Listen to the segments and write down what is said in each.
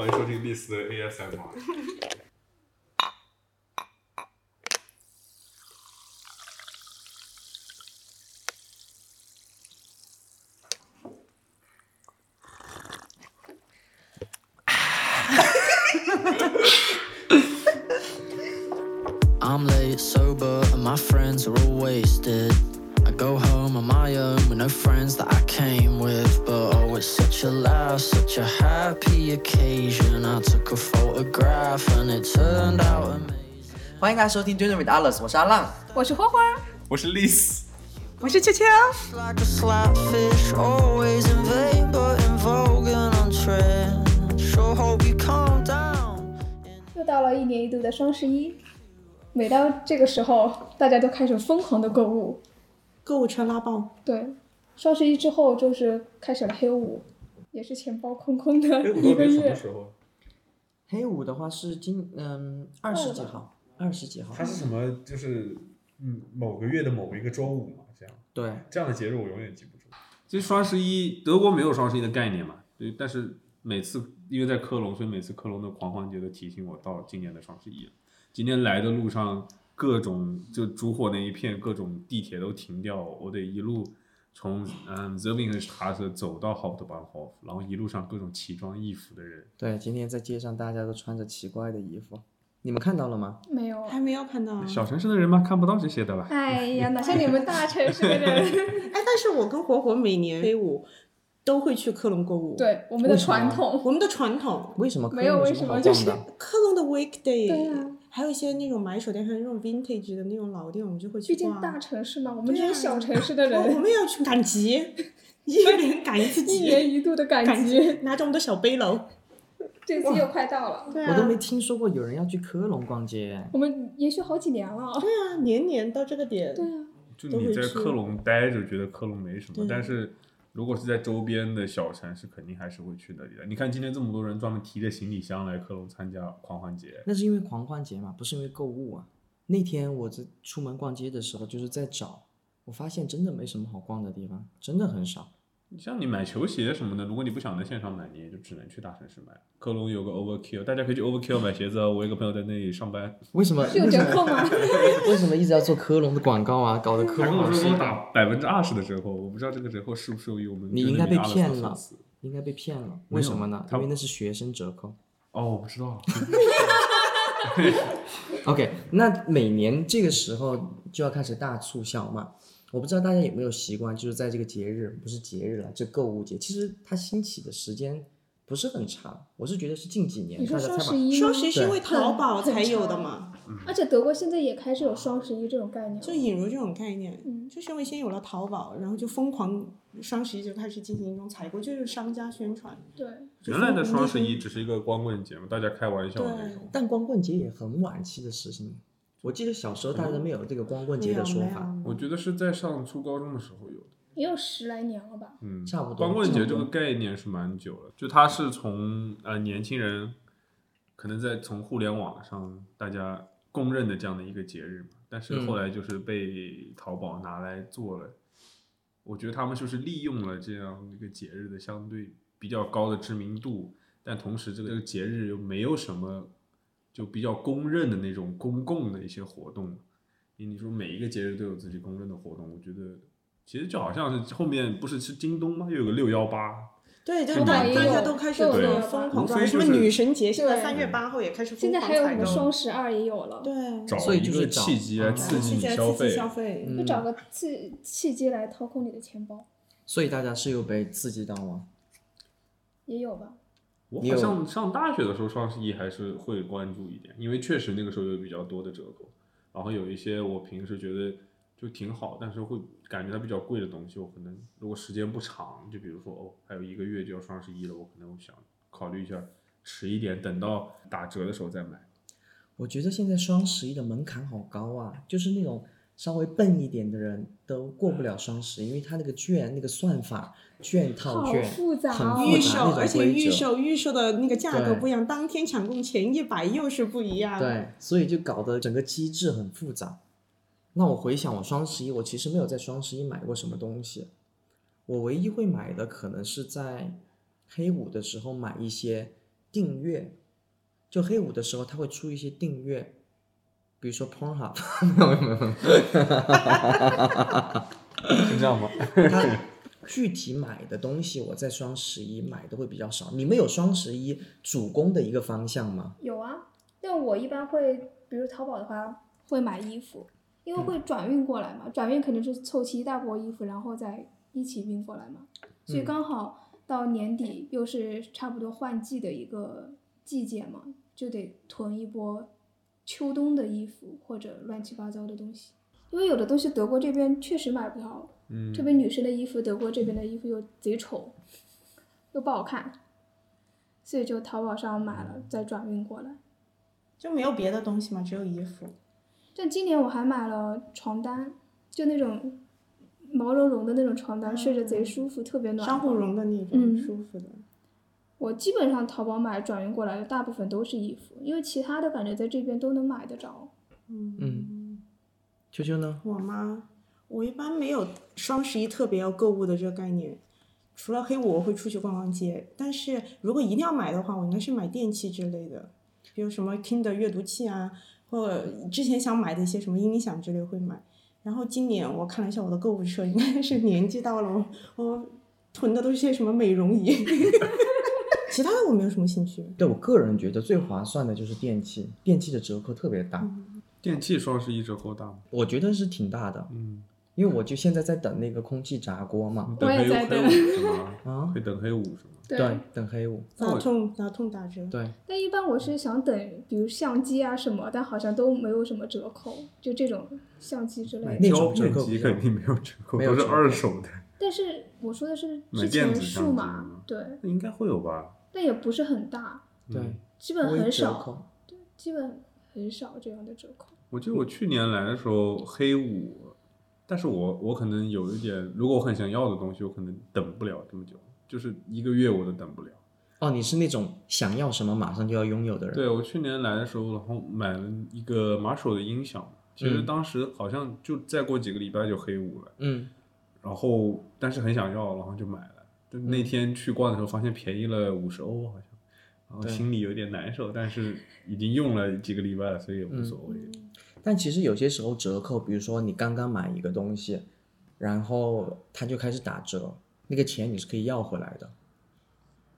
欢迎收听丽丝的 ASMR。家收听 Dinner with Alice，我是阿浪。我是花花，我是丽丝，我是秋秋。Like a slapfish, always in vain, but in vogue and on trend. Sure hope you calm down. 又到了一年一度的双十一，每到这个时候，大家都开始疯狂的购物。购物车拉爆，对，双十一之后就是开始了黑五，也是钱包空空的一个月。时候？黑五的话是今嗯二十几号，二十几号它。是什么？就是嗯某个月的某一个周五嘛，这样对，这样的节日我永远记不住。其实双十一，德国没有双十一的概念嘛，对，但是每次因为在科隆，所以每次科隆的狂欢节都提醒我到今年的双十一。今天来的路上，各种就烛火那一片，各种地铁都停掉，我得一路从嗯 z e r v i n g 和查舍走到 Hauptbahnhof，然后一路上各种奇装异服的人，对，今天在街上大家都穿着奇怪的衣服，你们看到了吗？没有，还没有看到啊。小城市的人嘛看不到这些的吧？哎呀，哪像你们大城市的人？哎，但是我跟火火每年飞舞都会去科隆购物。，对，我们的传统。我们的传统，为什么没有为什么就是逛的？科隆的 weekday，对啊还有一些那种买手店，还有那种 vintage 的那种老店，我们就会去逛。毕竟大城市嘛，我们这些小城市的人我，们要去赶集，一年赶一次集，一年一度的赶集，拿着我们的小背篓。这次又快到了。对我都没啊，听说过有人要去科隆逛街。我们延续好几年了。对啊，年年到这个点。对啊，就你在科隆待着，觉得科隆没什么，但是如果是在周边的小城市，肯定还是会去那里的。你看今天这么多人专门提着行李箱来科隆参加狂欢节，那是因为狂欢节嘛，不是因为购物啊。那天我在出门逛街的时候，就是在找，我发现真的没什么好逛的地方，真的很少。像你买球鞋什么的，如果你不想在线上买，你也就只能去大城市买。科隆有个 Overkill，大家可以去 Overkill 买鞋子啊。我有一个朋友在那里上班，为什么？是有折扣吗？为什么一直要做科隆的广告啊？搞得科隆老师。打百分之二十的折扣，我不知道这个折扣适不适用于我们。你应该被骗了应该被骗了，为什么呢？因为那是学生折扣。哦，我不知道。OK，那每年这个时候就要开始大促销嘛。我不知道大家有没有习惯，就是在这个节日，不是节日了，这购物节，其实它兴起的时间不是很长。我是觉得是近几年你说大家才把双十一吗？双十一是因为淘宝才有的长嘛，而且德国现在也开始有双十一这种概念，就引入这种概念，嗯就是因为先有了淘宝，然后就疯狂双十一就开始进行一种采购，就是商家宣传。对，原来的双十一只是一个光棍节嘛，大家开玩笑的那种。但光棍节也很晚期的事情。我记得小时候大家没有这个光棍节的说法，我觉得是在上初高中的时候有的。也有十来年了吧。嗯，差不多光棍节这个概念是蛮久了，就它是从呃年轻人可能在从互联网上大家公认的这样的一个节日嘛，但是后来就是被淘宝拿来做了，我觉得他们就是利用了这样一个节日的相对比较高的知名度，但同时这个这个节日又没有什么就比较公认的那种公共的一些活动。你你说每一个节日都有自己公认的活动，我觉得其实就好像是后面不是是京东吗？又有个六幺八，对，就是大家都开始疯狂抓，什么女神节，现在对三月八号也开始疯狂现在还有什么。双十二也有了，对，找所以一个就是契机来嗯刺激你消费。消费。嗯就找个契契机来掏空你的钱包，所以大家是有被刺激到吗？也有吧。我好像上大学的时候双十一还是会关注一点，因为确实那个时候有比较多的折扣，然后有一些我平时觉得就挺好，但是会感觉它比较贵的东西，我可能如果时间不长，就比如说哦还有一个月就要双十一了，我可能想考虑一下迟一点，等到打折的时候再买。我觉得现在双十一的门槛好高啊，就是那种稍微笨一点的人都过不了双十一，因为他那个券那个算法，券套好券复杂很哦复杂预售，而且预。售预售的那个价格不一样，当天抢购前一百又是不一样。，对，所以就搞得整个机制很复杂。那我回想我双十一，我其实没有在双十一买过什么东西，我唯一会买的可能是在黑五的时候买一些订阅，就黑五的时候，它会出一些订阅，比如说 Pornhub，没有没有没有，是这样吗？它具体买的东西，我在双十一买的会比较少。你们有双十一主攻的一个方向吗？有啊，但我一般会，比如淘宝的话，会买衣服，因为会转运过来嘛，转运肯定是凑齐一大波衣服，然后再一起运过来嘛，所以刚好到年底又是差不多换季的一个季节嘛，就得囤一波秋冬的衣服或者乱七八糟的东西，因为有的东西德国这边确实买不到，嗯特别女生的衣服，德国这边的衣服又贼丑，又不好看，所以就淘宝上买了再转运过来。就没有别的东西嘛，只有衣服。但今年我还买了床单，就那种毛茸茸的那种床单，睡着贼舒服，特别暖和。商户绒的那种嗯舒服的。我基本上淘宝买转运过来的大部分都是衣服，因为其他的感觉在这边都能买得着。嗯，秋秋呢？我吗？我一般没有双十一特别要购物的这个概念，除了黑五我会出去逛逛街，但是如果一定要买的话，我应该是买电器之类的，比如什么 Kindle 阅读器啊，或之前想买的一些什么音响之类会买。然后今年我看了一下我的购物车，应该是年纪到了，我我囤的都是些什么美容仪，其他的我没有什么兴趣。对我个人觉得最划算的就是电器，电器的折扣特别大，电器双十一折扣大吗？我觉得是挺大的，嗯，因为我就现在在等那个空气炸锅嘛，等我也在等黑黑五是吗？啊会等黑五是吗？对，等黑五，打痛打痛打折，对，但一般我是想等，比如相机啊什么，但好像都没有什么折扣，就这种相机之类的。那种折扣肯定没有折扣，都是二手的，但是我说的是买之前电子数码，对，应该会有吧？但也不是很大，对，基本很少，对，基本很少这样的折扣。我记得我去年来的时候黑五，但是我我可能有一点，如果我很想要的东西，我可能等不了这么久，就是一个月我都等不了。哦，你是那种想要什么马上就要拥有的人，对我去年来的时候，然后买了一个马手的音响，其实嗯当时好像就再过几个礼拜就黑五了，嗯，然后但是很想要，然后就买了。就那天去逛的时候，发现便宜了五十欧好像，然后心里有点难受，但是已经用了几个礼拜了，所以也嗯无所谓。但其实有些时候折扣，比如说你刚刚买一个东西，然后他就开始打折，那个钱你是可以要回来的。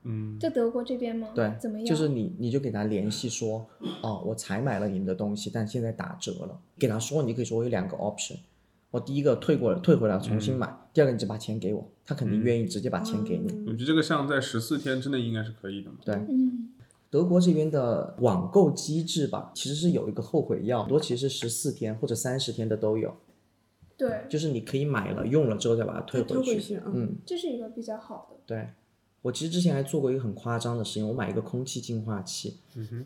嗯，在德国这边吗？对，怎么样？就是你你就给他联系说，哦，我才买了你们的东西，但现在打折了。给他说，你可以说我有两个 option，我第一个退过来退回来重新买，第二个你就把钱给我，他肯定愿意直接把钱给你。我觉得这个项在十四天之内应该是可以的嘛。对，嗯，德国这边的网购机制吧，其实是有一个后悔药，很多其实十四天或者三十天的都有，对，就是你可以买了用了之后再把它退退回去。回去，嗯，嗯，这是一个比较好的。对。我其实之前还做过一个很夸张的事情，我买一个空气净化器，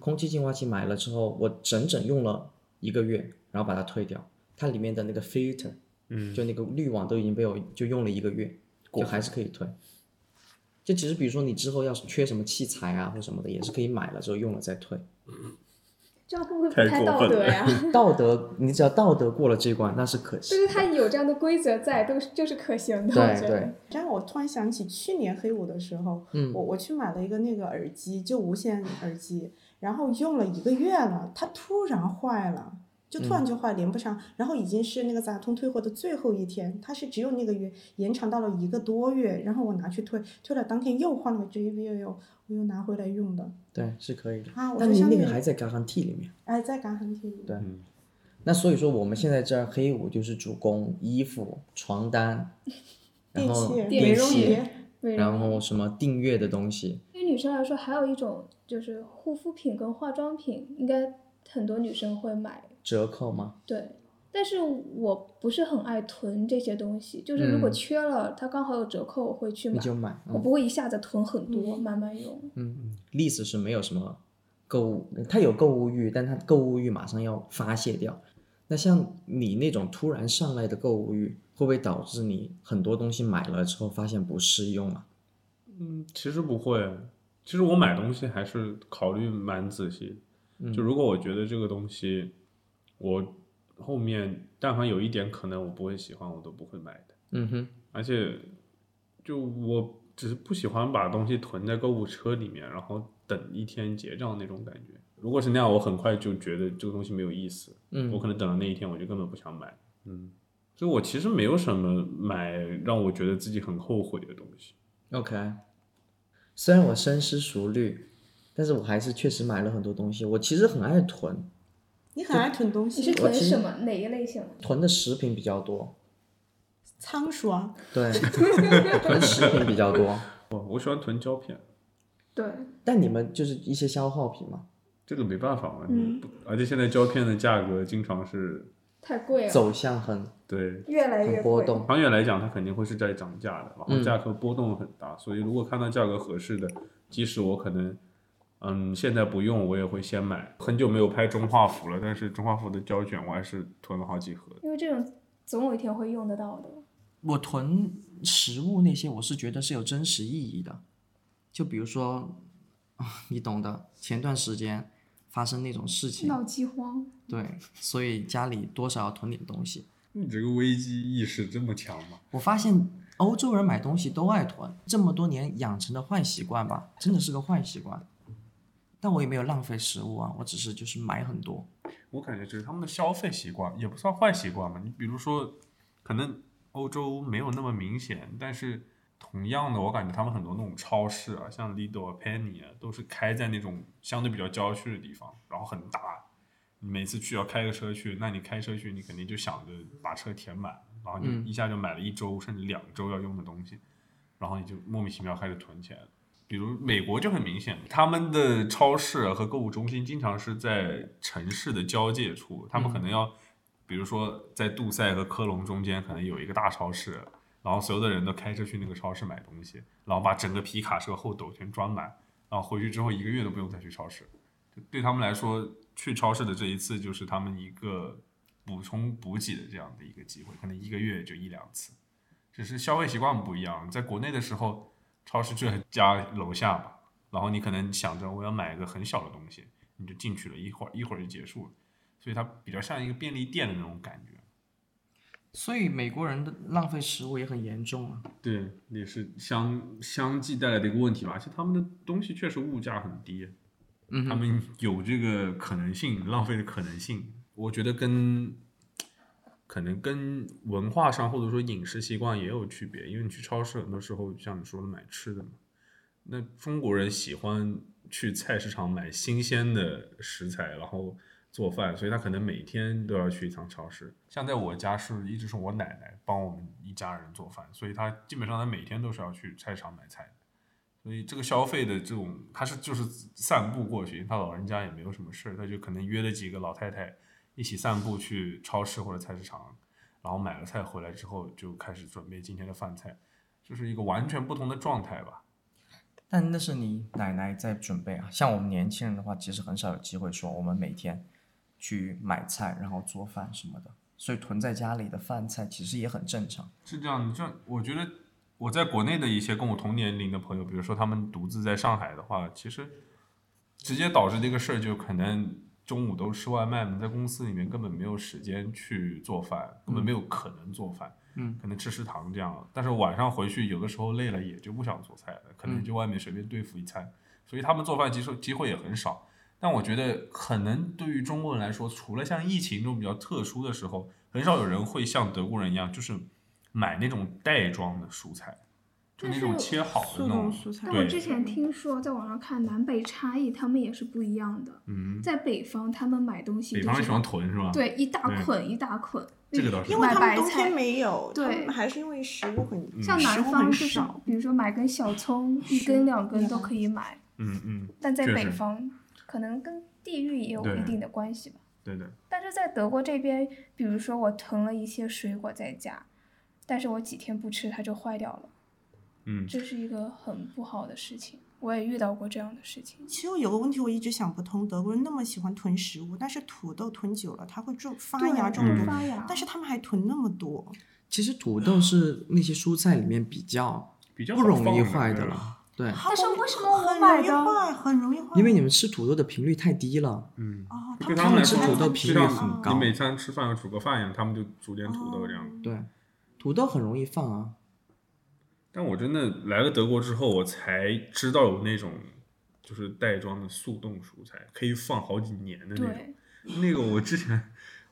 空气净化器买了之后，我整整用了一个月，然后把它退掉，它里面的那个 filter，嗯就那个滤网都已经被我就用了一个月，就还是可以退。就其实比如说你之后要是缺什么器材啊或什么的，也是可以买了之后用了再退。这样会不会不太太过分了道德呀？道德，你只要道德过了这关，那是可就是行。它有这样的规则在，都是就是可行的。对对，这样我突然想起去年黑五的时候，嗯我我去买了一个那个耳机，就无线耳机，然后用了一个月了，它突然坏了，就突然嗯就坏，连不上，然后已经是那个杂通退货的最后一天，它是只有那个月延长到了一个多月，然后我拿去退，退了当天又换了个 JBL，我又拿回来用的，对，是可以的。啊，我但你那个还在 guarantee 里面。哎在感恩体里，对嗯，那所以说我们现在这儿黑五就是主攻衣服、床单，然电后器、电美容器仪，然后什么订阅的东西，对于女生来说，还有一种就是护肤品跟化妆品，应该很多女生会买。折扣吗？对，但是我不是很爱囤这些东西，就是如果嗯缺了，它刚好有折扣，我会去买。你就买。我不会一下子囤很多，慢慢用。嗯，嗯，丽子是没有什么购物，他有购物欲，但他购物欲马上要发泄掉。那像你那种突然上来的购物欲，会不会导致你很多东西买了之后发现不适用啊？嗯，其实不会。其实我买东西还是考虑蛮仔细的。就如果我觉得这个东西，我后面但凡有一点可能我不会喜欢，我都不会买的。嗯哼，而且，就我只是不喜欢把东西囤在购物车里面，然后等一天结账那种感觉。如果是那样，我很快就觉得这个东西没有意思。嗯我可能等到那一天，我就根本不想买。嗯，所以我其实没有什么买让我觉得自己很后悔的东西。OK，虽然我深思熟虑，但是我还是确实买了很多东西。我其实很爱囤，你很爱囤东西你是西，囤什么？哪一类型的？囤的食品比较多。仓鼠啊，对，囤食品比较多。我我喜欢囤胶片，对，但你们就是一些消耗品嘛，这个没办法嘛。嗯而且现在胶片的价格经常是太贵了，走向很对越来越波动。长远来讲，它肯定会是在涨价的，然后嗯价格波动很大，所以如果看到价格合适的，即使我可能，嗯，现在不用，我也会先买。很久没有拍中画幅了，但是中画幅的胶卷我还是囤了好几盒。因为这种总有一天会用得到的。我囤食物那些，我是觉得是有真实意义的。就比如说，啊，你懂的，前段时间发生那种事情，闹饥荒，对，所以家里多少要囤点东西。你这个危机意识这么强吗？我发现欧洲人买东西都爱囤，这么多年养成的坏习惯吧，真的是个坏习惯。但我也没有浪费食物啊，我只是就是买很多。我感觉这是他们的消费习惯，也不算坏习惯嘛。你比如说，可能欧洲没有那么明显，但是同样的，我感觉他们很多那种超市啊，像 Lidl 啊、Penny 啊，都是开在那种相对比较郊区的地方，然后很大。你每次去要开个车去，那你开车去，你肯定就想着把车填满，然后你一下就买了一周甚至两周要用的东西，然后你就莫名其妙开始囤起来了。比如美国就很明显，他们的超市和购物中心经常是在城市的交界处，他们可能要，比如说在杜塞和科隆中间可能有一个大超市，然后所有的人都开车去那个超市买东西，然后把整个皮卡车后斗全装满，然后回去之后一个月都不用再去超市。对他们来说，去超市的这一次就是他们一个补充补给的这样的一个机会，可能一个月就一两次。只是消费习惯不一样，在国内的时候，超市就在家楼下嘛，然后你可能想着我要买一个很小的东西，你就进去了，一会儿一会儿就结束了，所以它比较像一个便利店的那种感觉。所以美国人的浪费食物也很严重啊。对，也是相相继带来的一个问题吧。而且他们的东西确实物价很低，嗯，他们有这个可能性，浪费的可能性，我觉得跟可能跟文化上或者说饮食习惯也有区别。因为你去超市很多时候像你说的买吃的嘛，那中国人喜欢去菜市场买新鲜的食材，然后做饭，所以他可能每天都要去一趟超市。像在我家是一直是我奶奶帮我们一家人做饭，所以他基本上他每天都是要去菜场买菜。所以这个消费的这种，他是就是散步过去，他老人家也没有什么事，他就可能约了几个老太太一起散步去超市或者菜市场，然后买了菜回来之后就开始准备今天的饭菜，就是一个完全不同的状态吧。但那是你奶奶在准备啊，像我们年轻人的话，其实很少有机会说我们每天去买菜，然后做饭什么的，所以囤在家里的饭菜其实也很正常。是这样，这我觉得我在国内的一些跟我同年龄的朋友，比如说他们独自在上海的话，其实直接导致这个事儿就可能中午都吃外卖嘛，在公司里面根本没有时间去做饭，根本没有可能做饭，嗯，可能吃食堂这样。但是晚上回去有的时候累了也就不想做菜了，可能嗯。就外面随便对付一餐，所以他们做饭机会机会也很少。但我觉得，可能对于中国人来说，除了像疫情这种比较特殊的时候，很少有人会像德国人一样，就是买那种袋装的蔬菜，就那种但是切好的速那种。冻蔬菜但我之前听说，在网上看南北差异，他们也是不一样的。嗯，在北方，他们买东西就是北方喜欢囤是吧？，对一大捆一大捆，这个倒是因为他们买白菜冬天没有，对还是因为食物很像南方就少，比如说买根小葱，一根两根都可以买，嗯嗯，但在北方可能跟地域也有一定的关系吧。对的，但是在德国这边，比如说我囤了一些水果在家，但是我几天不吃它就坏掉了，嗯，这是一个很不好的事情。我也遇到过这样的事情。其实有个问题我一直想不通，德国人那么喜欢囤食物，但是土豆囤久了它会中发芽中毒，发芽，但是他们还囤那么多，其实土豆是那些蔬菜里面比较比较不容易坏的。了，对，但是为什么我很容易买的坏，很容易坏？因为你们吃土豆的频率太低了。嗯，哦，对他他们来说，吃土豆频率很高你每餐吃饭要煮个饭一样，他们就煮点土豆这样。哦对，土豆很容易放啊。但我真的来了德国之后，我才知道有那种就是袋装的速冻蔬菜，可以放好几年的那种。那个我之前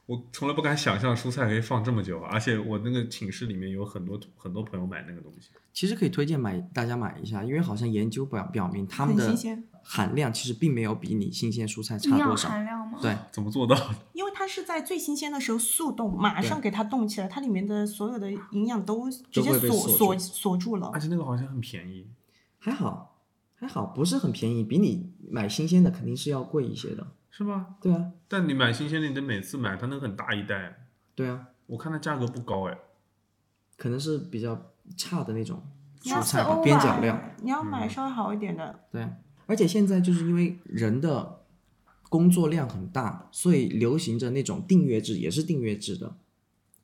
我从来不敢想象蔬菜可以放这么久，而且我那个寝室里面有很多很多朋友买那个东西。其实可以推荐买大家买一下，因为好像研究表表明他们的新鲜含量其实并没有比你新鲜蔬菜差多少。含量吗？对，怎么做到的？因为它是在最新鲜的时候速冻，马上给它冻起来，它里面的所有的营养都直接锁锁锁住了而。且那个好像很便宜。还好，还好，不是很便宜，比你买新鲜的肯定是要贵一些的。是吗？对啊，但你买新鲜的，你得每次买，它那个很大一袋，对啊，我看它价格不高哎。可能是比较差的那种要蔬菜吧，边角料。你要买稍微好一点的，对，而且现在就是因为人的工作量很大，所以流行着那种订阅制，也是订阅制的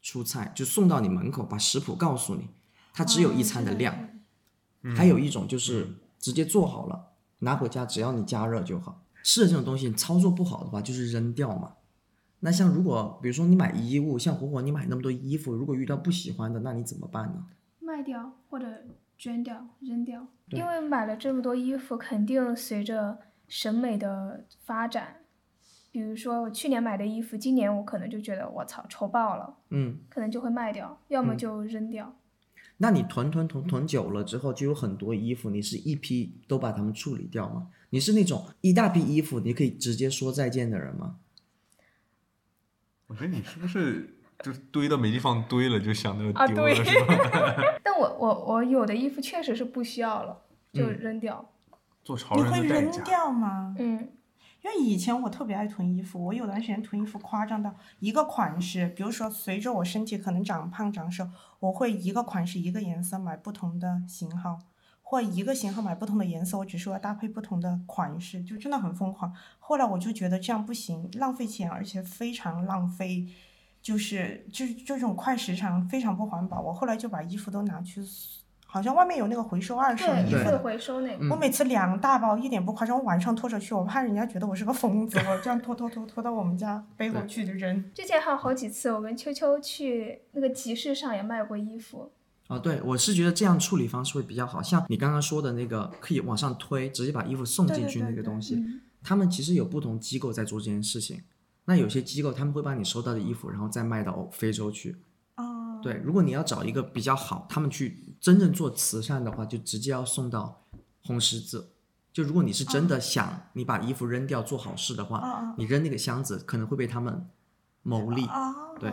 出菜，就送到你门口，把食谱告诉你，它只有一餐的量。还有一种就是直接做好了，拿回家只要你加热就好。是的，这种东西操作不好的话，就是扔掉嘛。那像如果比如说你买衣物，像火火你买那么多衣服，如果遇到不喜欢的，那你怎么办呢？卖掉或者捐掉、扔掉，因为买了这么多衣服，肯定随着审美的发展，比如说我去年买的衣服，今年我可能就觉得我操丑爆了，嗯，可能就会卖掉，要么就扔掉。那你囤囤囤囤久了之后，就有很多衣服，你是一批都把它们处理掉吗？你是那种一大批衣服你可以直接说再见的人吗？我觉得你是不是就是堆到没地方堆了，就想着啊对丢了是吧？但 我我我有的衣服确实是不需要了，就扔掉。做潮你会扔人的代价。掉吗？嗯，因为以前我特别爱囤衣服，我有段时间囤衣服夸张到一个款式，比如说随着我身体可能长胖长瘦，我会一个款式一个颜色买不同的型号，或一个型号买不同的颜色，我只是要搭配不同的款式，就真的很疯狂。后来我就觉得这样不行，浪费钱，而且非常浪费，就是就是这种快时尚非常不环保。我后来就把衣服都拿去，好像外面有那个回收二手，衣服的衣服的回收那个。我每次两大包，一点不夸张，我晚上拖着去，我怕人家觉得我是个疯子，我这样拖拖拖拖到我们家背后去就扔。之前还有好几次，我跟秋秋去那个集市上也卖过衣服。哦，对，我是觉得这样处理方式会比较好，像你刚刚说的那个，可以往上推，直接把衣服送进去对对对对那个东西，嗯他们其实有不同机构在做这件事情。那有些机构他们会把你收到的衣服，然后再卖到非洲去。哦，对，如果你要找一个比较好，他们去真正做慈善的话，就直接要送到红十字。就如果你是真的想你把衣服扔掉做好事的话，你扔那个箱子可能会被他们牟利。哦，对，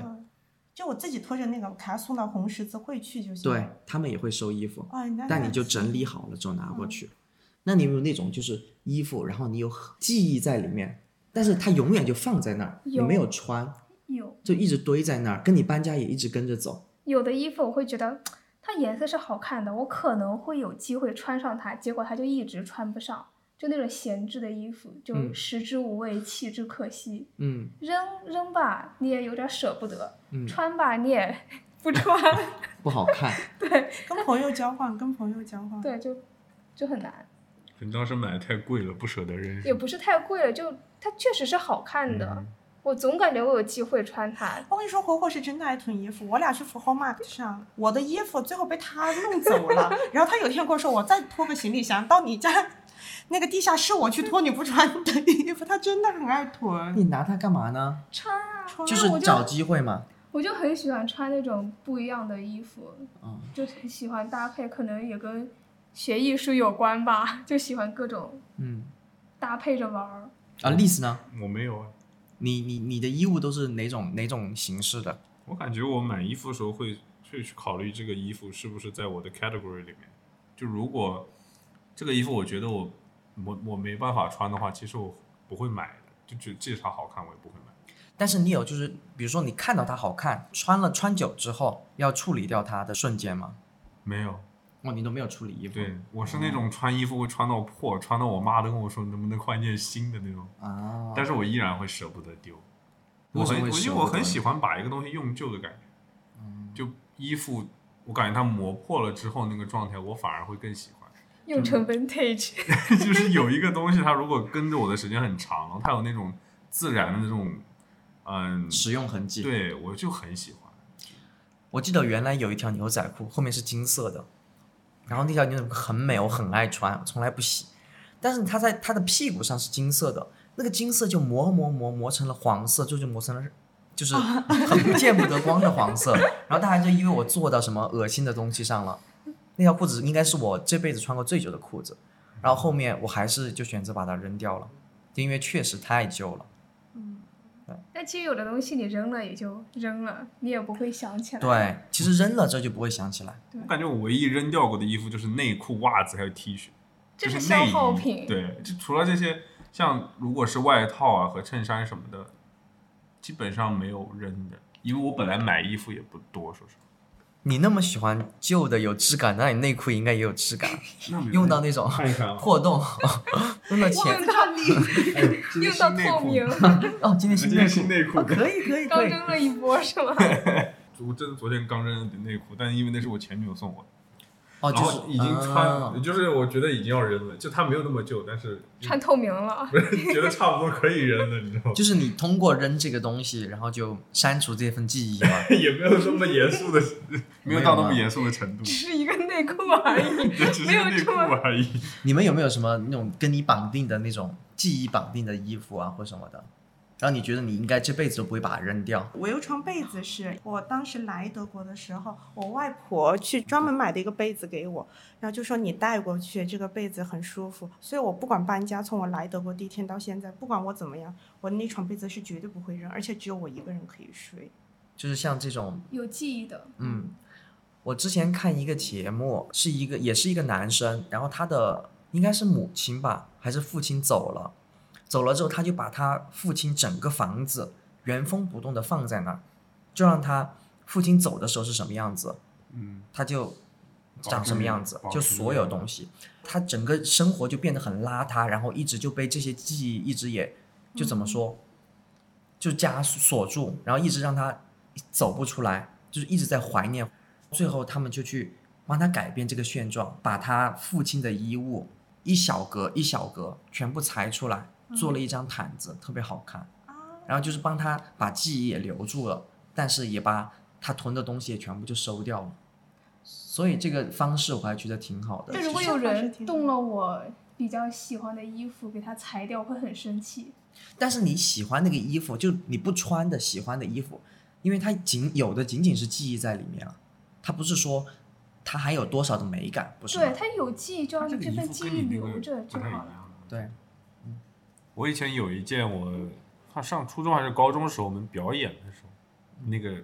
就我自己拖着那个，给他送到红十字会去就行。对，他们也会收衣服，哦，但你就整理好了之后拿过去。那你有没有那种就是衣服，然后你有记忆在里面，但是它永远就放在那儿，没有穿，有就一直堆在那儿，跟你搬家也一直跟着走。有的衣服我会觉得它颜色是好看的，我可能会有机会穿上它，结果它就一直穿不上，就那种闲置的衣服，就嗯食之无味，弃之可惜。嗯，扔扔吧，你也有点舍不得；嗯穿吧，你也不穿。不好看。对跟朋友交换，跟朋友交换。对，就就很难，你当时买的太贵了，不舍得扔。也不是太贵了，就它确实是好看的。嗯我总感觉我有机会穿它。我跟你说，火火是真的爱囤衣服。我俩去福后 Market 上，我的衣服最后被他弄走了。然后他有一天跟我说，我再拖个行李箱到你家那个地下室，我去拖你不穿的衣服。他真的很爱囤。你拿它干嘛呢？穿啊，穿就是我找机会嘛。我就很喜欢穿那种不一样的衣服，嗯就很喜欢搭配，可能也跟学艺术有关吧，就喜欢各种嗯，搭配着玩儿。啊，历史呢？我没有啊，你你你的衣物都是哪种哪种形式的？我感觉我买衣服的时候会会去考虑这个衣服是不是在我的 category 里面。就如果这个衣服我觉得我我我没办法穿的话，其实我不会买的。就觉得即使它好看，我也不会买。但是你有就是，比如说你看到它好看，穿了穿久之后要处理掉它的瞬间吗？没有，哦，你都没有处理衣服。对我是那种穿衣服会穿到破，穿到我妈都跟我说能不能换件新的那种，啊，但是我依然会舍不得丢。我很，我因为我很喜欢把一个东西用旧的感觉。嗯就衣服，我感觉它磨破了之后那个状态，我反而会更喜欢。用成 vintage，就是有一个东西，它如果跟着我的时间很长，了它有那种自然的那种，嗯，使用痕迹。，对我就很喜欢。我记得原来有一条牛仔裤，后面是金色的，然后那条牛仔裤很美，我很爱穿，从来不洗。但是它在它的屁股上是金色的，那个金色就磨磨磨磨成了黄色，就就磨成了就是很见不得光的黄色。然后大家就因为我坐到什么恶心的东西上了。那条裤子应该是我这辈子穿过最久的裤子，然后后面我还是就选择把它扔掉了，因为确实太旧了。但其实有的东西你扔了也就扔了，你也不会想起来。对，其实扔了之后就不会想起来。我感觉我唯一扔掉过的衣服就是内裤、袜子还有 T 恤，这就是消耗品对，就除了这些，像如果是外套啊和衬衫什么的，基本上没有扔的，因为我本来买衣服也不多，说实话。你那么喜欢旧的有质感，那你内裤应该也有质感，用到那种破洞，用到用钱到哎今天用到新内裤。透明，哦，今天新今内裤。天新内裤。哦，可以可以刚，扔了一波是吗？我真的昨天刚扔的内裤，但因为那是我前女友送我的，哦，然就是后已经穿，啊就是我觉得已经要扔了，就它没有那么旧，但是穿透明了，觉得差不多可以扔了，你知道吗？就是你通过扔这个东西，然后就删除这份记忆嘛。也没有那么严肃的，没有到那么严肃的程度，只是一个内裤而已，只是没有内裤这么而已。你们有没有什么那种跟你绑定的那种记忆绑定的衣服啊，或什么的？然后你觉得你应该这辈子都不会把它扔掉？我有床被子是我当时来德国的时候，我外婆去专门买的一个被子给我，然后就说你带过去，这个被子很舒服。所以我不管搬家，从我来德国第一天到现在，不管我怎么样，我那床被子是绝对不会扔，而且只有我一个人可以睡。就是像这种有记忆的。嗯，我之前看一个节目，是一个也是一个男生，然后他的应该是母亲吧，还是父亲走了，走了之后他就把他父亲整个房子原封不动的放在那儿，就让他父亲走的时候是什么样子，嗯，他就长什么样子就所有东西，他整个生活就变得很邋遢，然后一直就被这些记忆一直也就怎么说，就枷锁住，然后一直让他走不出来，就是一直在怀念。最后他们就去帮他改变这个现状，把他父亲的衣物一小格一小格全部裁出来，做了一张毯子，特别好看。然后就是帮他把记忆也留住了，但是也把他囤的东西也全部就收掉了。所以这个方式我还觉得挺好的但。如果有人动了我比较喜欢的衣服，给他裁掉，我会很生气。但是你喜欢那个衣服，就你不穿的喜欢的衣服，因为它仅有的仅仅是记忆在里面了，它不是说它还有多少的美感，不是？对，它有记忆，就让这份记忆留着就好了。对，我以前有一件我，他上初中还是高中时候我们表演的时候，那个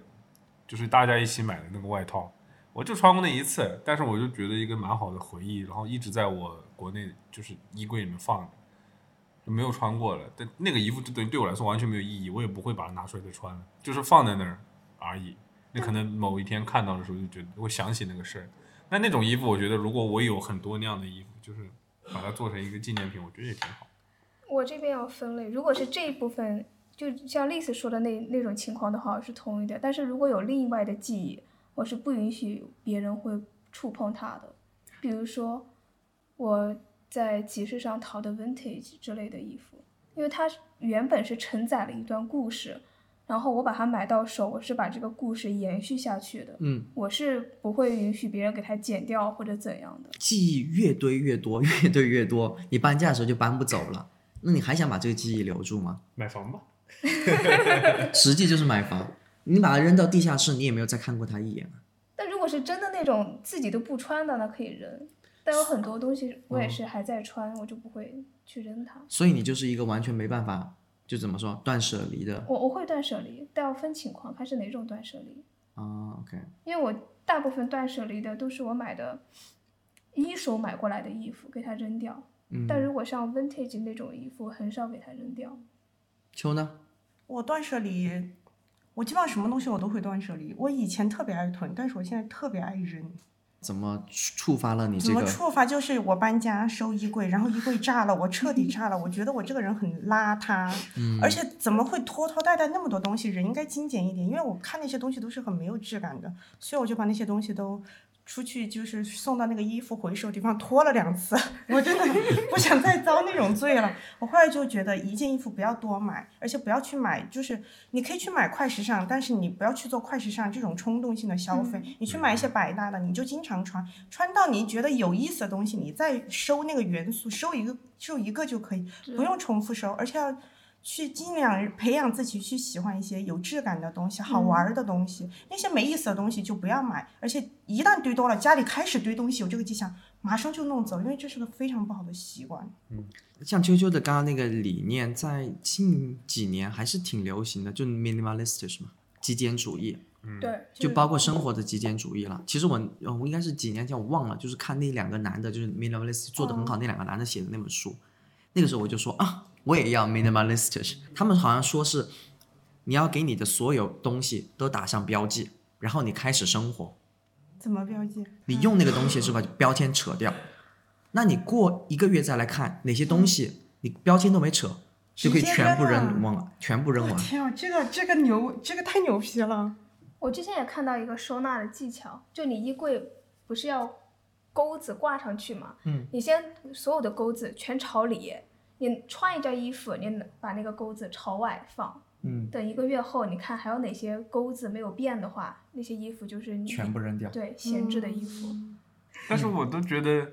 就是大家一起买的那个外套，我就穿过那一次，但是我就觉得一个蛮好的回忆，然后一直在我国内就是衣柜里面放着，就没有穿过了。但那个衣服就等于对我来说完全没有意义，我也不会把它拿出来再穿了，就是放在那儿而已。那可能某一天看到的时候就觉得会想起那个事儿。那那种衣服，我觉得如果我有很多那样的衣服，就是把它做成一个纪念品，我觉得也挺好。我这边要分类，如果是这一部分，就像丽丝说的那那种情况的话，我是同意的。但是如果有另外的记忆，我是不允许别人会触碰它的。比如说我在集市上淘的 vintage 之类的衣服，因为它原本是承载了一段故事，然后我把它买到手，我是把这个故事延续下去的。嗯，我是不会允许别人给它剪掉或者怎样的。记忆越堆越多，越堆越多，你搬家的时候就搬不走了。那你还想把这个记忆留住吗？买房吧。实际就是买房，你把它扔到地下室，你也没有再看过它一眼啊。但如果是真的那种自己都不穿的，那可以扔。但有很多东西我也是还在穿，我就不会去扔它。所以你就是一个完全没办法，就怎么说断舍离的我我会断舍离，但要分情况，看是哪种断舍离。啊。OK，因为我大部分断舍离的都是我买的一手买过来的衣服，给它扔掉。嗯，但如果像 vintage 那种衣服，很少给它扔掉。秋呢？我断舍离，我基本上什么东西我都会断舍离。我以前特别爱囤，但是我现在特别爱扔。怎么触发了你怎么？触发？就是我搬家收衣柜，然后衣柜炸了，我彻底炸了。我觉得我这个人很邋遢，嗯而且怎么会拖拖带带那么多东西？人应该精简一点，因为我看那些东西都是很没有质感的，所以我就把那些东西都出去就是送到那个衣服回收地方脱了两次，我真的 不想再遭那种罪了。我后来就觉得一件衣服不要多买，而且不要去买，就是你可以去买快时尚，但是你不要去做快时尚这种冲动性的消费。你去买一些百搭的，你就经常穿，穿到你觉得有意思的东西，你再收那个元素，收一个收一个就可以，不用重复收，而且要。去尽量培养自己去喜欢一些有质感的东西、好玩儿的东西，那些没意思的东西就不要买。而且一旦堆多了，家里开始堆东西，有这个迹象，马上就弄走，因为这是个非常不好的习惯。嗯像啾啾的刚刚那个理念，在近几年还是挺流行的，就 minimalist 是吗？极简主义，嗯对，就包括生活的极简主义了。其实我呃我应该是几年前我忘了，就是看那两个男的，就是 minimalist 做的很好，那两个男的写的那本书，那个时候我就说啊，我也要 minimalist。他们好像说是你要给你的所有东西都打上标记，然后你开始生活。怎么标记？你用那个东西是把标签扯掉，那你过一个月再来看哪些东西你标签都没扯，就可以全部扔忘了，全部扔完。我天啊，这个这个牛，这个太牛批了！我之前也看到一个收纳的技巧，就你衣柜不是要钩子挂上去吗？嗯，你先所有的钩子全朝里，你穿一件衣服，你把那个钩子朝外放。嗯，等一个月后，你看还有哪些钩子没有变的话，那些衣服就是你全部扔掉。对闲置的衣服。但是我都觉得，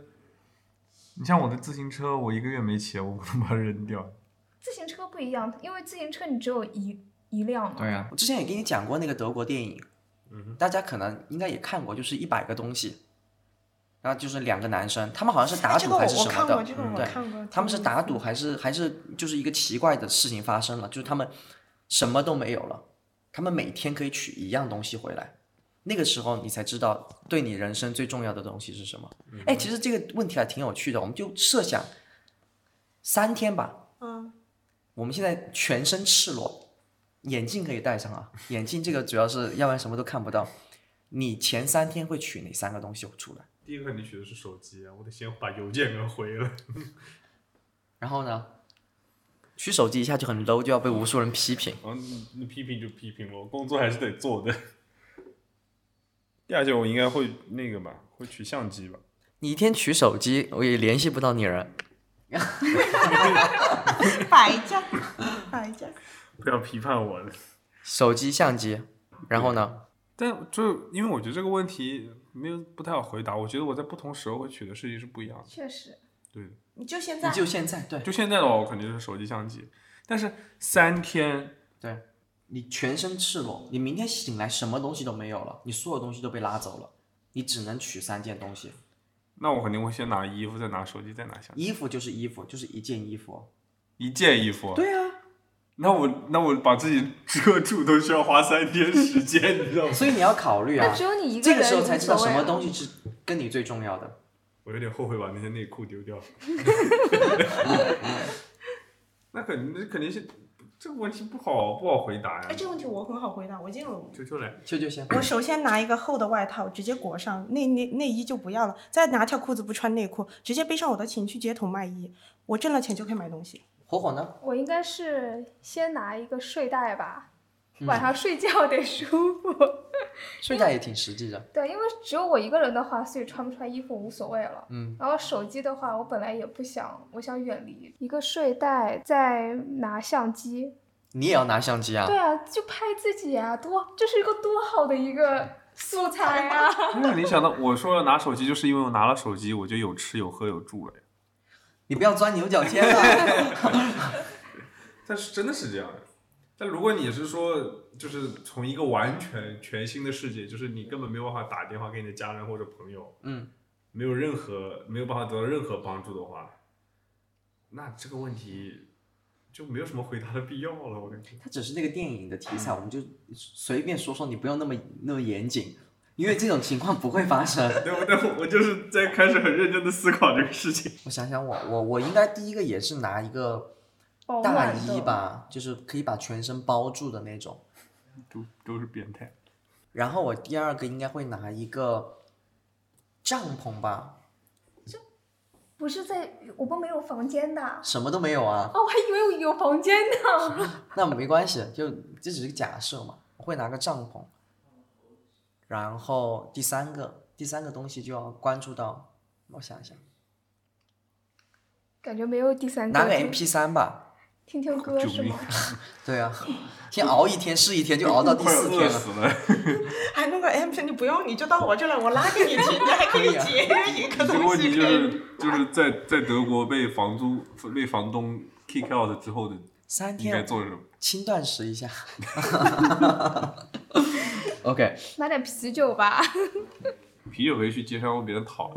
你像我的自行车，我一个月没骑，我不能把它扔掉。自行车不一样，因为自行车你只有一一辆嘛。对啊，我之前也跟你讲过那个德国电影，大家可能应该也看过，就是一百个东西，然后就是两个男生，他们好像是打赌还是什么的，我看过，这个对，看过。他们是打赌还是还是就是一个奇怪的事情发生了，就是他们什么都没有了，他们每天可以取一样东西回来，那个时候你才知道对你人生最重要的东西是什么。哎、其实这个问题还挺有趣的，我们就设想三天吧，嗯，我们现在全身赤裸，眼镜可以戴上啊，眼镜这个主要是要不然什么都看不到。你前三天会取哪三个东西出来？第一个肯定取的是手机啊，我得先把邮件给回了。然后呢，取手机一下就很 low，就要被无数人批评。然后那批评就批评了，工作还是得做的。第二件我应该会那个吧，会取相机吧。你一天取手机，我也联系不到你人。摆架，摆架。不要批判我了。手机、相机，然后呢？但就因为我觉得这个问题没有不太好回答，我觉得我在不同时候会取的事情是不一样的。确实，对的，你就现在你就现在对就现在的话，我肯定是手机相机。但是三天，对，你全身赤裸，你明天醒来什么东西都没有了，你所有东西都被拉走了，你只能取三件东西。那我肯定会先拿衣服，再拿手机，再拿相机。衣服就是衣服，就是一件衣服。一件衣服。对啊，那我那我把自己遮住都需要花三天时间，你知道吗？所以你要考虑啊那，只有你一个这，个时候才知道什么。东西是跟你最重要的。我有点后悔把那些内裤丢掉。那肯定，那肯定是这个问题不好不好回答呀哎，。这个问题我很好回答，我已经有。求求来，秋秋先，我首先拿一个厚的外套，直接裹上内内内衣就不要了，再拿条裤子不穿内裤，直接背上我的琴去街头卖艺。我挣了钱就可以买东西。火火呢？我应该是先拿一个睡袋吧，嗯晚上睡觉得舒服。睡袋也挺实际的。对，因为只有我一个人的话，所以穿不穿衣服无所谓了。嗯，然后手机的话，我本来也不想，我想远离一个睡袋，再拿相机。你也要拿相机啊？对啊，就拍自己啊，多这是一个多好的一个素材啊！那你想到我说了拿手机，就是因为我拿了手机，我就有吃有喝有住了呀。你不要钻牛角尖啊！但是真的是这样的。但如果你是说，就是从一个完全全新的世界，就是你根本没有办法打电话给你的家人或者朋友，嗯，没有任何没有办法得到任何帮助的话，那这个问题就没有什么回答的必要了。我感觉。它只是那个电影的题材，我们就随便说说，你不用那么那么严谨，因为这种情况不会发生。对，我对我就是在开始很认真的思考这个事情。我想想我，我我应该第一个也是拿一个大衣吧，就是可以把全身包住的那种。都都是变态。然后我第二个应该会拿一个帐篷吧，不是在我们没有房间的。什么都没有啊，哦，我还以为有房间呢。那没关系，就这只是个假设嘛。我会拿个帐篷，然后第三个第三个东西就要关注到，我想一想，感觉没有第三个。拿个 MP 三吧。听听歌救命是吗？对啊，先熬一天是一天，就熬到第四天了。饿死了。还 弄个 M P，你不用你就到我这来，我拉给你听，你还可以节约一个东西可以。你就是就是在在德国被房租被房东 kick out 之后的三应该天做什么？轻断食一下。OK，买点啤酒吧，啤酒回去街上问别人讨，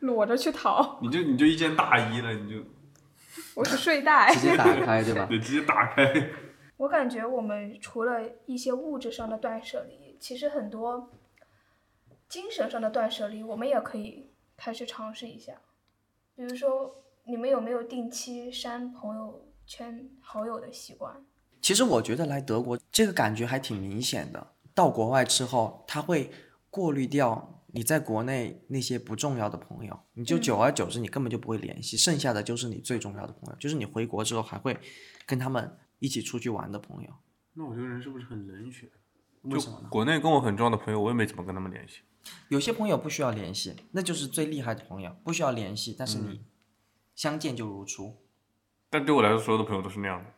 裸着去讨。你就你就一件大衣了，你就我是睡袋直。接打开对吧？对直接打开。我感觉我们除了一些物质上的断舍离，其实很多精神上的断舍离，我们也可以开始尝试一下。比如说，你们有没有定期删朋友圈好友的习惯？其实我觉得来德国这个感觉还挺明显的。到国外之后，他会过滤掉你在国内那些不重要的朋友，你就嗯久而久之，你根本就不会联系，剩下的就是你最重要的朋友，就是你回国之后还会跟他们一起出去玩的朋友。那我这个人是不是很冷血？为什么呢？国内跟我很重要的朋友，我也没怎么跟他们联系。有些朋友不需要联系，那就是最厉害的朋友，不需要联系，但是你相见就如初。但对我来说，所有的朋友都是那样的。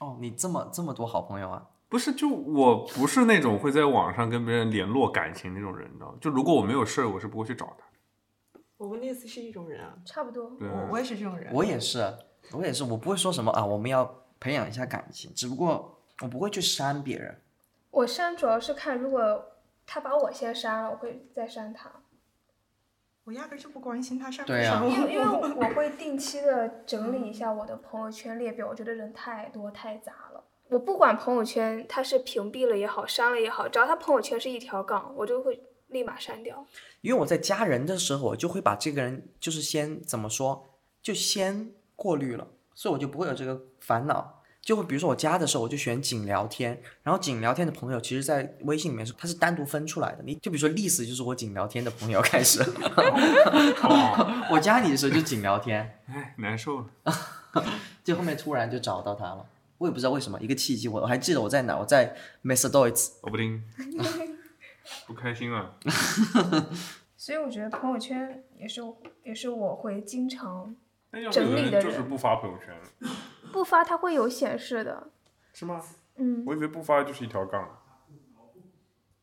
哦，你这么这么多好朋友啊？不是，就我不是那种会在网上跟别人联络感情那种人，你知道吗？就如果我没有事儿，我是不会去找他。我们那次是一种人啊，差不多。对，我我也是这种人。我也是，我也是，我不会说什么啊，我们要培养一下感情，只不过我不会去删别人。我删主要是看，如果他把我先删了，我会再删他。我压根儿就不关心他上不上因为因为。我会定期的整理一下我的朋友圈列表，我觉得人太多太杂了。我不管朋友圈他是屏蔽了也好，删了也好，只要他朋友圈是一条杠，我就会立马删掉。因为我在加人的时候，我就会把这个人就是先怎么说，就先过滤了，所以我就不会有这个烦恼。就会比如说我加的时候，我就选仅聊天，然后仅聊天的朋友，其实在微信里面是它是单独分出来的。你就比如说历史就是我仅聊天的朋友开始，我加你的时候就仅聊天，哎，难受了。就后面突然就找到他了，我也不知道为什么，一个契机，我我还记得我在哪，我在 m e s s d o i t z 我不听，不开心了。所以我觉得朋友圈也是也是我会经常整理的人人就是不发朋友圈，不发，它会有显示的。是吗？嗯，我以为不发就是一条杠。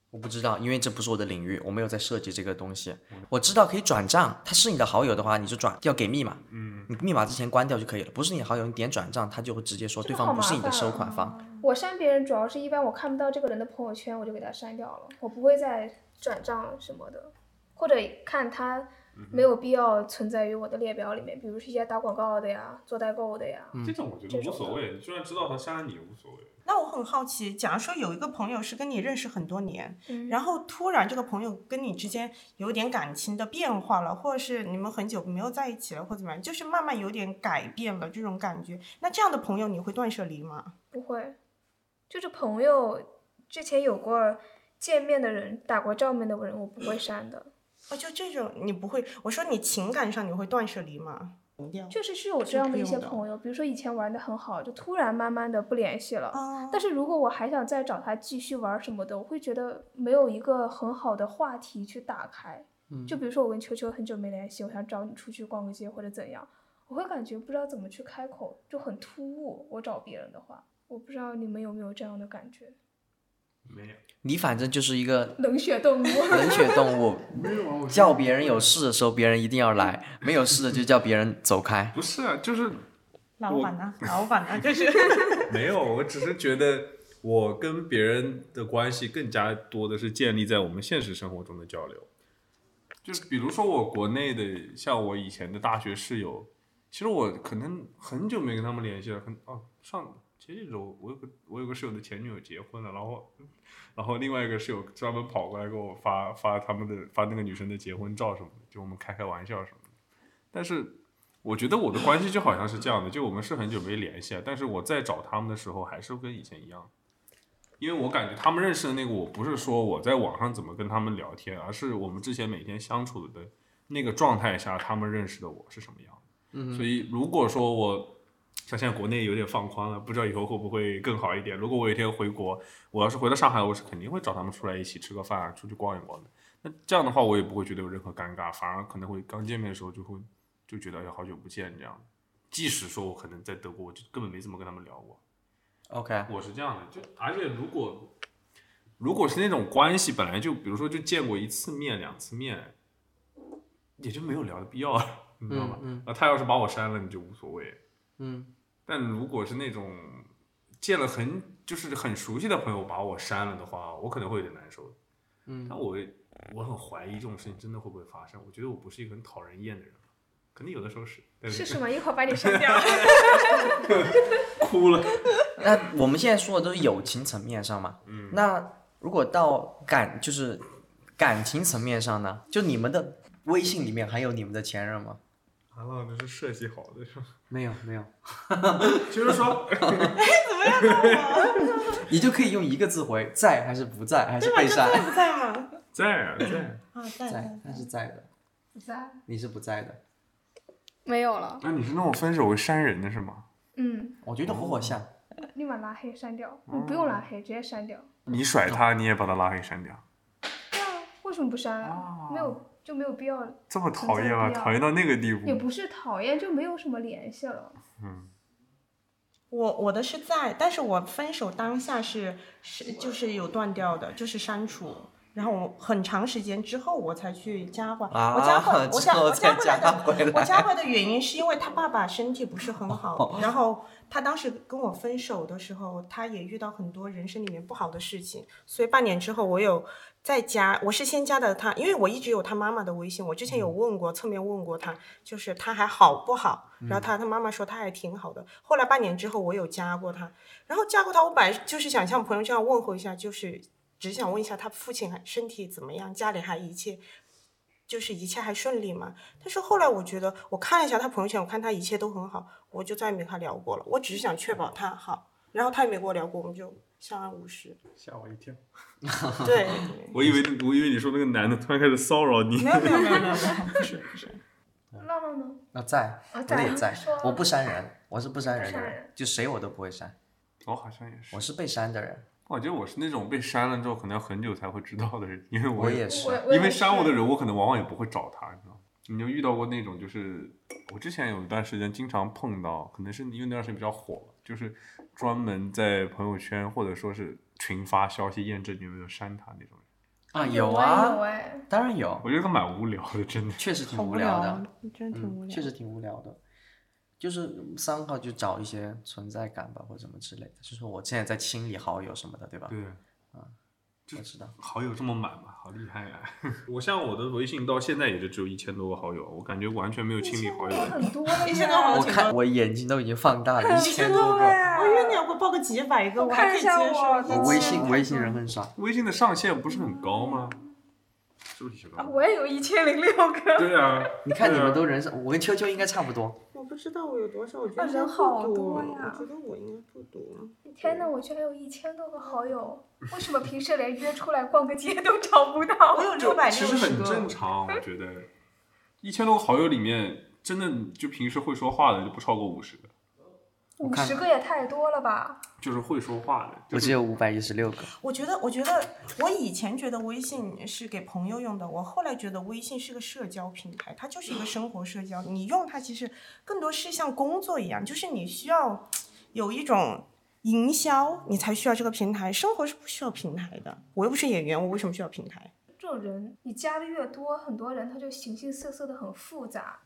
我不知道，因为这不是我的领域，我没有在设计这个东西。我知道可以转账，他是你的好友的话，你就转，要给密码。嗯，你密码之前关掉就可以了。不是你好友，你点转账，他就会直接说对方不是你的收款方。我删别人主要是一般我看不到这个人的朋友圈，我就给他删掉了，我不会再转账什么的，或者看他没有必要存在于我的列表里面，比如是一些打广告的呀、做代购的呀。这种我觉得无所谓，你就算知道他删了你也无所谓。那我很好奇，假如说有一个朋友是跟你认识很多年，嗯然后突然这个朋友跟你之间有点感情的变化了，或者是你们很久没有在一起了，或者怎么样，就是慢慢有点改变了这种感觉。那这样的朋友你会断舍离吗？不会，就是朋友之前有过见面的人、打过照面的人，我不会删的。哦，就这种你不会？我说你情感上你会断舍离吗？确实是有这样的一些朋友，比如说以前玩的很好，就突然慢慢的不联系了。啊，但是如果我还想再找他继续玩什么的，我会觉得没有一个很好的话题去打开。就比如说我跟球球很久没联系，我想找你出去逛个街或者怎样，我会感觉不知道怎么去开口，就很突兀。我找别人的话，我不知道你们有没有这样的感觉？没有，你反正就是一个冷血动物。冷血动物，叫别人有事的时候，别人一定要来；没有事的就叫别人走开。不是啊，就是老板呢、老板呢、就是 没有，我只是觉得我跟别人的关系更加多的是建立在我们现实生活中的交流。就是比如说我国内的，像我以前的大学室友，其实我可能很久没跟他们联系了。很哦，上前几周我有个我有个室友的前女友结婚了，然后然后另外一个室友专门跑过来给我发发他们的发那个女生的结婚照什么的，就我们开开玩笑什么的。但是我觉得我的关系就好像是这样的，就我们是很久没联系了，但是我在找他们的时候还是跟以前一样，因为我感觉他们认识的那个我不是说我在网上怎么跟他们聊天，而是我们之前每天相处的那个状态下，他们认识的我是什么样的。所以如果说我像现在国内有点放宽了，不知道以后会不会更好一点。如果我有一天回国，我要是回到上海，我是肯定会找他们出来一起吃个饭啊，出去逛一逛的。那这样的话，我也不会觉得有任何尴尬，反而可能会刚见面的时候就会就觉得哎好久不见这样。即使说我可能在德国，我就根本没怎么跟他们聊过。OK，我是这样的，就而且如果如果是那种关系本来就，比如说就见过一次面、两次面，也就没有聊的必要了，你知道吗？嗯那他要是把我删了，你就无所谓。嗯但如果是那种见了很就是很熟悉的朋友把我删了的话，我可能会有点难受。嗯但我我很怀疑这种事情真的会不会发生。我觉得我不是一个很讨人厌的人，肯定有的时候是，对是什么？一会儿把你删掉。哭了。那我们现在说的都是友情层面上嘛，嗯，那如果到感就是感情层面上呢？就你们的微信里面还有你们的前任吗？韩浪这是设计好的是吗？没有没有，就是说，哎，怎么样 你就可以用一个字回，在还是不在，还是？被删？在不在吗？在啊在。啊，在在，他是在的，不在，你是不在的。没有了。那你是那种分手会删人的是吗？嗯，我觉得火火像，立马拉黑删掉。你不用拉黑，直接删掉。你甩他，你也把他拉黑删掉，对啊，为什么不删啊？没有就没有必要，这么讨厌吗？存在必要讨厌到那个地步？也不是讨厌，就没有什么联系了。嗯，我我的是在，但是我分手当下是是就是有断掉的，就是删除。然后我很长时间之后我才去加 回，啊我加回我加我加回来的，回来我加回的原因是因为他爸爸身体不是很好，然后他当时跟我分手的时候，他也遇到很多人生里面不好的事情，所以半年之后我有再加，我是先加的他，因为我一直有他妈妈的微信，我之前有问过，侧面问过他，就是他还好不好？然后他他妈妈说他还挺好的。后来半年之后我有加过他，然后加过他，我本来就是想像朋友这样问候一下，就是只想问一下他父亲还身体怎么样，家里还一切。就是一切还顺利吗？但是后来我觉得，我看了一下他朋友圈，我看他一切都很好，我就再也没跟他聊过了。我只是想确保他好，然后他也没跟我聊过，我们就相安无事。吓我一跳。对，我以为我以为你说那个男的突然开始骚扰你。没有没有没有没有，不是不是。浪浪呢？那在，啊我也在，我不删人，我是不删人的人人，就谁我都不会删，我好像也是我。是被删的人，我觉得我是那种被删了之后可能要很久才会知道的人，因为我也是。因为删我的人，我可能往往也不会找他，你知道吗？你就遇到过那种，就是我之前有一段时间经常碰到，可能是因为那段时间比较火，就是专门在朋友圈或者说是群发消息验证你有没有删他那种人，啊，有啊，有哎，当然有，我觉得他蛮无聊的，真的。确实挺无聊的啊，，真的挺无嗯，聊。确实挺无聊的。就是三号就找一些存在感吧，或者什么之类的。就是我现在在清理好友什么的，对吧？对，啊我知道。好友这么满吗？好厉害呀、我像我的微信到现在也就只有一千多个好友，我感觉完全没有清理好友。很多了一千多好我看我眼睛都已经放大了，一千多个。我以为你要给我报个几百个，我我还可以接看一下我受。的我微信微信人很少，微信的上限不是很高吗？是不是挺高的？我也有一千零六个。对啊，你看你们都人少，我跟秋秋应该差不多。我不知道我有多少，我觉得啊人好多多呀我觉得我应该不多。天呐，我居然有一千多个好友，为什么平时连约出来逛个街都找不到？我有六百六十个。实很正常，我觉得一千多个好友里面，真的就平时会说话的就不超过五十个，五十个也太多了吧？就是会说话的。我只有五百一十六个。我觉得，我觉得我以前觉得微信是给朋友用的，我后来觉得微信是个社交平台，它就是一个生活社交。你用它其实更多是像工作一样，就是你需要有一种营销，你才需要这个平台。生活是不需要平台的。我又不是演员，我为什么需要平台？这种人你加的越多，很多人他就形形色色的很复杂。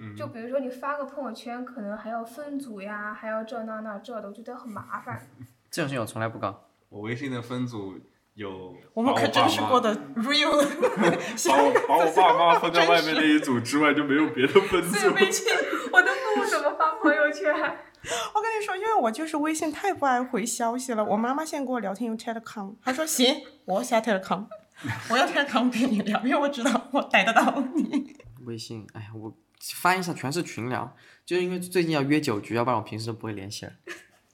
嗯，就比如说你发个朋友圈，可能还要分组呀，还要这那那这的，我觉得很麻烦。这种事情我从来不搞。我微信的分组有我们可真是过得 real 把我把我爸妈分在外面那一组之外就没有别的分组。微信，我都不 怎么发朋友圈。我跟你说，因为我就是微信太不爱回消息了。我妈妈现在跟我聊天用 Telegram，她说行，我下 Telegram，我要 Telegram 陪你聊，因为我知道我逮得到你。微信，哎呀，我翻一下全是群聊，就是因为最近要约酒局，要不然我平时都不会联系了。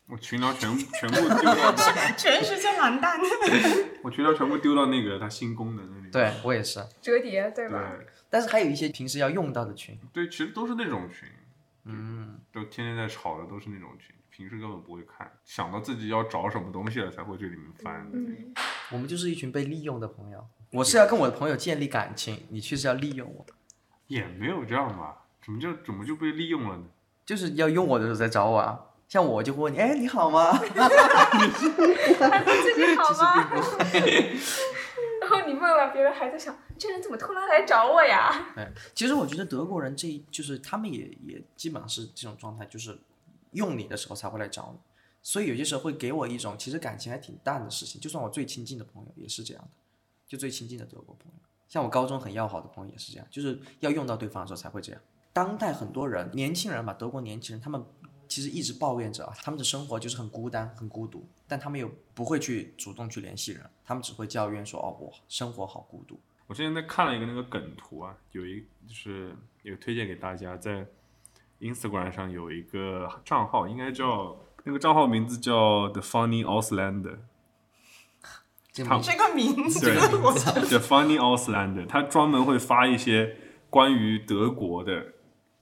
我群聊全全部丢到，全世界完蛋。我群聊全部丢到那个它 新功能那里。对我也是，折叠对吧？对但是还有一些平时要用到的群，对，其实都是那种群，嗯，都天天在吵的都是那种群，平时根本不会看，想到自己要找什么东西了才会去里面翻的那种。嗯，我们就是一群被利用的朋友。我是要跟我的朋友建立感情，你却是要利用我，也没有这样吧？怎么就怎么就被利用了呢？就是要用我的时候再找我啊。像我就会问你，哎，你好吗？自己好吗？然后你问完，别人还在想，这人怎么突然来找我呀？哎，其实我觉得德国人这一就是他们也也基本上是这种状态，就是用你的时候才会来找你，所以有些时候会给我一种其实感情还挺淡的事情。就算我最亲近的朋友也是这样的，就最亲近的德国朋友，像我高中很要好的朋友也是这样，就是要用到对方的时候才会这样。当代很多人年轻人吧，德国年轻人他们其实一直抱怨着啊，他们的生活就是很孤单、很孤独，但他们又不会去主动去联系人，他们只会抱怨说哦，我生活好孤独。我之前在看了一个那个梗图啊，有一就是有推荐给大家，在 Instagram 上有一个账号，应该叫那个账号名字叫 The Funny Auslander，这个名字，对我 The Funny Auslander，他专门会发一些关于德国的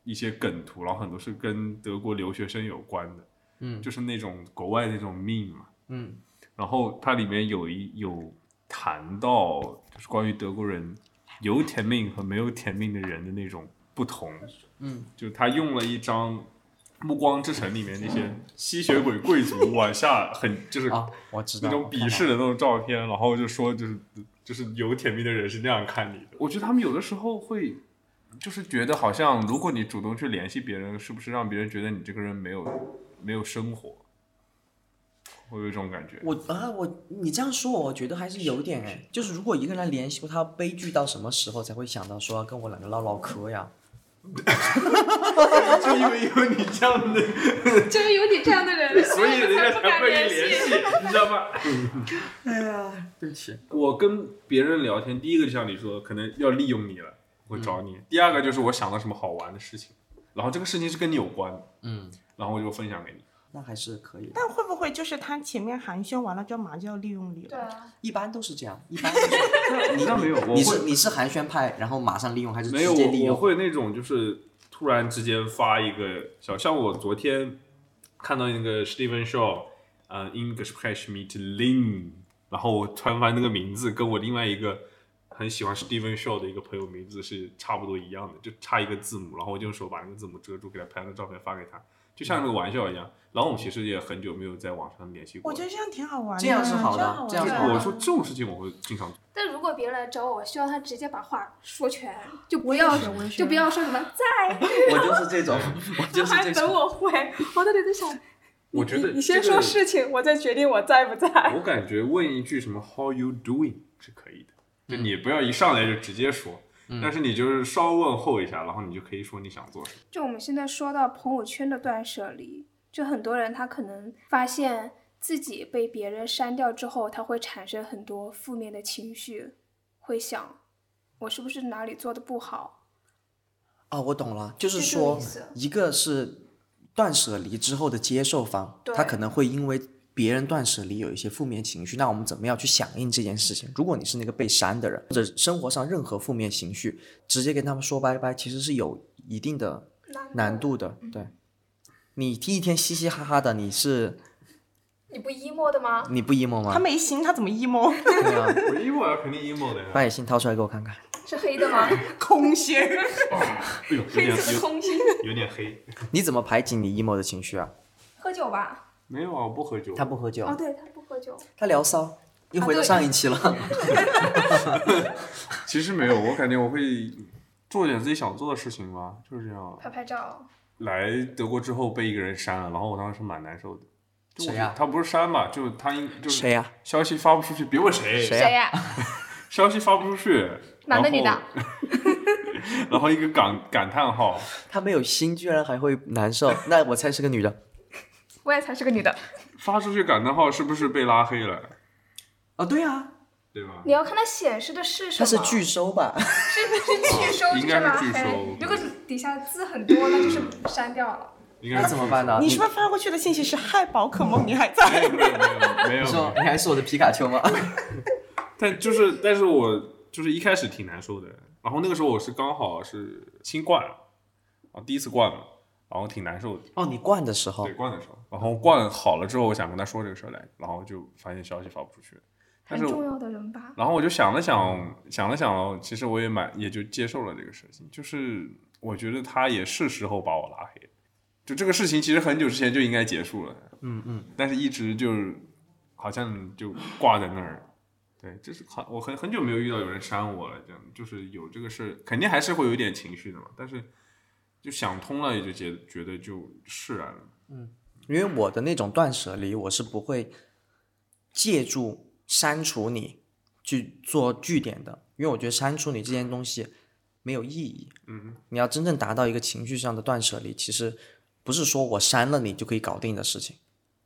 一些梗图，然后很多是跟德国留学生有关的，嗯。就是那种国外那种 meme 嘛，嗯。然后它里面有一有谈到就是关于德国人有甜命和没有甜命的人的那种不同，嗯，就他用了一张《暮光之城》里面那些吸血鬼贵族往下很就是啊，我知道那种鄙视的那种照片，然后就说就是就是有甜蜜的人是那样看你的。我觉得他们有的时候会，就是觉得好像如果你主动去联系别人，是不是让别人觉得你这个人没有没有生活？我有一种感觉。我啊，我你这样说，我觉得还是有点哎，就是如果一个人来联系我，他悲剧到什么时候才会想到说要跟我两个唠唠嗑呀？就因为有你这样的，就是有你这样的人，所以人家才不敢联联系，你知道吗？哎呀，对不起，我跟别人聊天，第一个就像你说，可能要利用你了，我会找你；第二个就是我想到什么好玩的事情，然后这个事情是跟你有关的，嗯，然后我就分享给你。那还是可以的，但会不会就是他前面寒暄完了之后，马上就要利用你了？对啊，一般都是这样，一般都是。你那没有，我你是你是寒暄派，然后马上利用，还是没有我我直接利用？会那种就是突然之间发一个小，像我昨天看到那个 Steven Shaw，呃，English Press Meet Lin，然后我突然发现那个名字跟我另外一个很喜欢 Steven Shaw 的一个朋友名字是差不多一样的，就差一个字母，然后我就用手把那个字母遮住，给他拍了照片发给他，就像那个玩笑一样。然后我们其实也很久没有在网上联系过。我觉得这样挺好玩的。这样是好的这样我说这种事情我会经常做。但如果别人来找我，我希望他直接把话说全，就不要就不要说什么在，我就是这种，我就是还等。我回，我到底在想，我觉得你你先说事情，我再决定我在不在。我感觉问一句什么 “How you doing” 是可以的，就你不要一上来就直接说，但是你就是稍问候一下，然后你就可以说你想做什么。就我们现在说到朋友圈的断舍离，就很多人他可能发现自己被别人删掉之后，他会产生很多负面的情绪，会想我是不是哪里做的不好？哦，我懂了，就是说，一个是断舍离之后的接受方，他可能会因为别人断舍离有一些负面情绪，那我们怎么样去响应这件事情？如果你是那个被删的人，或者生活上任何负面情绪，直接跟他们说拜拜，其实是有一定的难度的。对，你第一天嘻嘻哈哈的，你是你不 emo 的吗？你不 emo 吗？他没心，他怎么 emo？对啊，我 emo 啊，肯定 emo 的呀。把你心掏出来给我看看。是黑的吗？空闲。哎呦，有黑点有色的空心。有点黑。你怎么排解你 emo 的情绪啊？喝酒吧？没有啊，我不喝酒。他不喝酒，哦，对他不喝酒。他聊骚，又回到上一期了。其实没有，我感觉我会做点自己想做的事情吧，就是这样。拍拍照，来德国之后被一个人删了，然后我当时蛮难受的。谁呀他不是删嘛？就他应就是谁呀？消息发不出去，别问谁，谁谁呀？消息发不出去，男的女的然后？然后一个感感叹号，他没有心，居然还会难受，那我猜是个女的。我也才是个女的。发出去感叹号是不是被拉黑了？啊，对啊，对吧？你要看它显示的是什么。他是拒收吧？是不是拒收应该是拉黑拒收？如果是底下字很多，那就是删掉了。那应该是怎么办呢？你是不是发过去的信息是“嗨，宝可梦，你还在没有没有没有没有 你说有，你还是我的皮卡丘吗？但就是但是我就是一开始挺难受的，然后那个时候我是刚好是新冠，啊第一次冠了，然后挺难受的。哦，你灌的时候对，，灌的时候，然后灌好了之后，我想跟他说这个事儿来，然后就发现消息发不出去，但是很重要的人吧。然后我就想了想，想了想，其实我也蛮也就接受了这个事情，就是我觉得他也是时候把我拉黑。就这个事情其实很久之前就应该结束了，嗯嗯，但是一直就是好像就挂在那儿。对，就是好，我很很久没有遇到有人删我了，这样就是有这个事儿，肯定还是会有一点情绪的嘛。但是就想通了，也就觉觉得就释然了。嗯因为我的那种断舍离，我是不会借助删除你去做据点的，因为我觉得删除你这件东西没有意义。嗯，你要真正达到一个情绪上的断舍离，其实不是说我删了你就可以搞定的事情。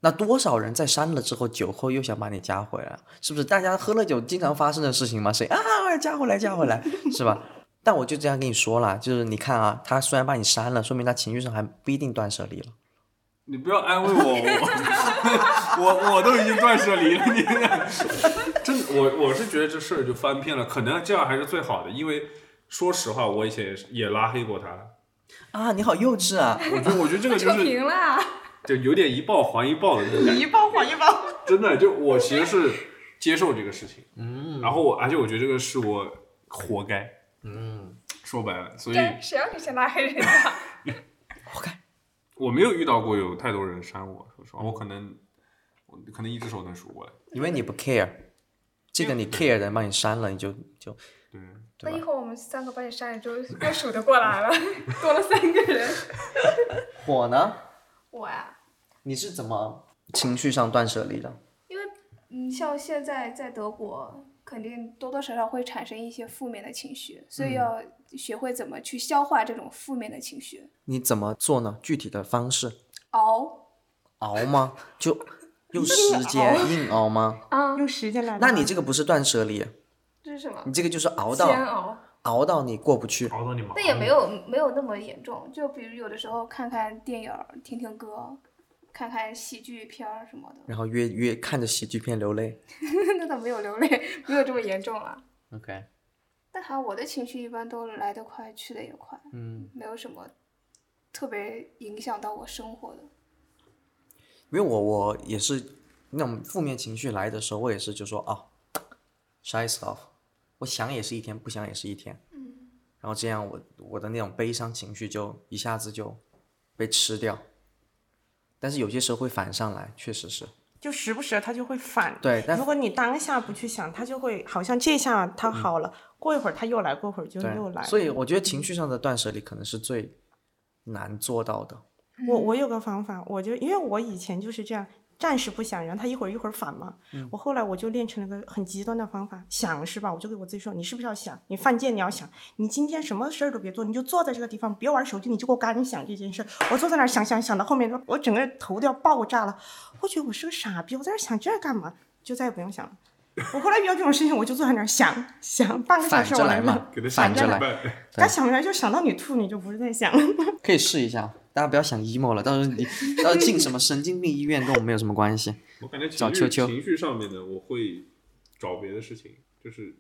那多少人在删了之后，酒后又想把你加回来，是不是？大家喝了酒经常发生的事情吗？谁啊加回来加回来，是吧？但我就这样跟你说了，就是你看啊，他虽然把你删了，说明他情绪上还不一定断舍离了。你不要安慰我，我我我都已经断舍离了，你 真我我是觉得这事儿就翻篇了，可能这样还是最好的，因为说实话，我以前也是也拉黑过他，啊，你好幼稚啊！我觉得我觉得这个就 就是平啦，就有点一报还一报的那种感觉，一报还一报。真的就我其实是接受这个事情，嗯，然后我而且我觉得这个是我活该，嗯，说白了，所以，谁让你先拉黑人家？活该。我没有遇到过有太多人删我，说实话，我可能我可能一只手能数过来，因为你不 care，这个你 care 的人把你删了，你就就对。那一会儿我们三个把你删了之后，又数得过来了，多了三个人。我呢？我呀，你是怎么情绪上断舍离的？因为嗯，像现在在德国，肯定多多少少会产生一些负面的情绪，所以要学会怎么去消化这种负面的情绪。你怎么做呢？具体的方式？熬熬吗？就 用时间硬熬吗？啊，用时间来。那你这个不是断舍离，这是什么你？这个就是熬煎到熬。熬到你过不去。熬到你麻但也没有没有那么严重，就比如有的时候看看电影、听听歌、看看喜剧片儿什么的，然后约约看着喜剧片流泪。那倒没有流泪，没有这么严重了。OK，但还我的情绪一般都来得快，去得也快，嗯，没有什么特别影响到我生活的。因为我我也是那种负面情绪来的时候，我也是就说啊，shy stuff，我想也是一天，不想也是一天。嗯，然后这样我我的那种悲伤情绪就一下子就被吃掉。但是有些时候会反上来，确实是就时不时它就会反。对，但如果你当下不去想，它就会好像这下它好了，过一会儿他又来，过会儿就又来。所以我觉得情绪上的断舍离可能是最难做到的。我我有个方法，我就因为我以前就是这样，暂时不想，然后他一会儿一会儿反嘛。嗯我后来我就练成了个很极端的方法，想是吧？我就给我自己说，你是不是要想？你犯贱你要想，你今天什么事儿都别做，你就坐在这个地方，别玩手机，你就给我赶紧想这件事。我坐在那儿想想想到后面，我整个头都要爆炸了。我觉得我是个傻逼，我在这想这干嘛？就再也不用想了。我后来遇到这种事情，我就坐在那儿想想半个小时我来嘛给他，反着来，想明白。但想出来就想到你吐，你就不是在想。可以试一下。大家不要想 emo 了，到时候你到时候进什么神经病医院跟我没有什么关系。我感觉情绪找秋秋情绪上面的，我会找别的事情，就是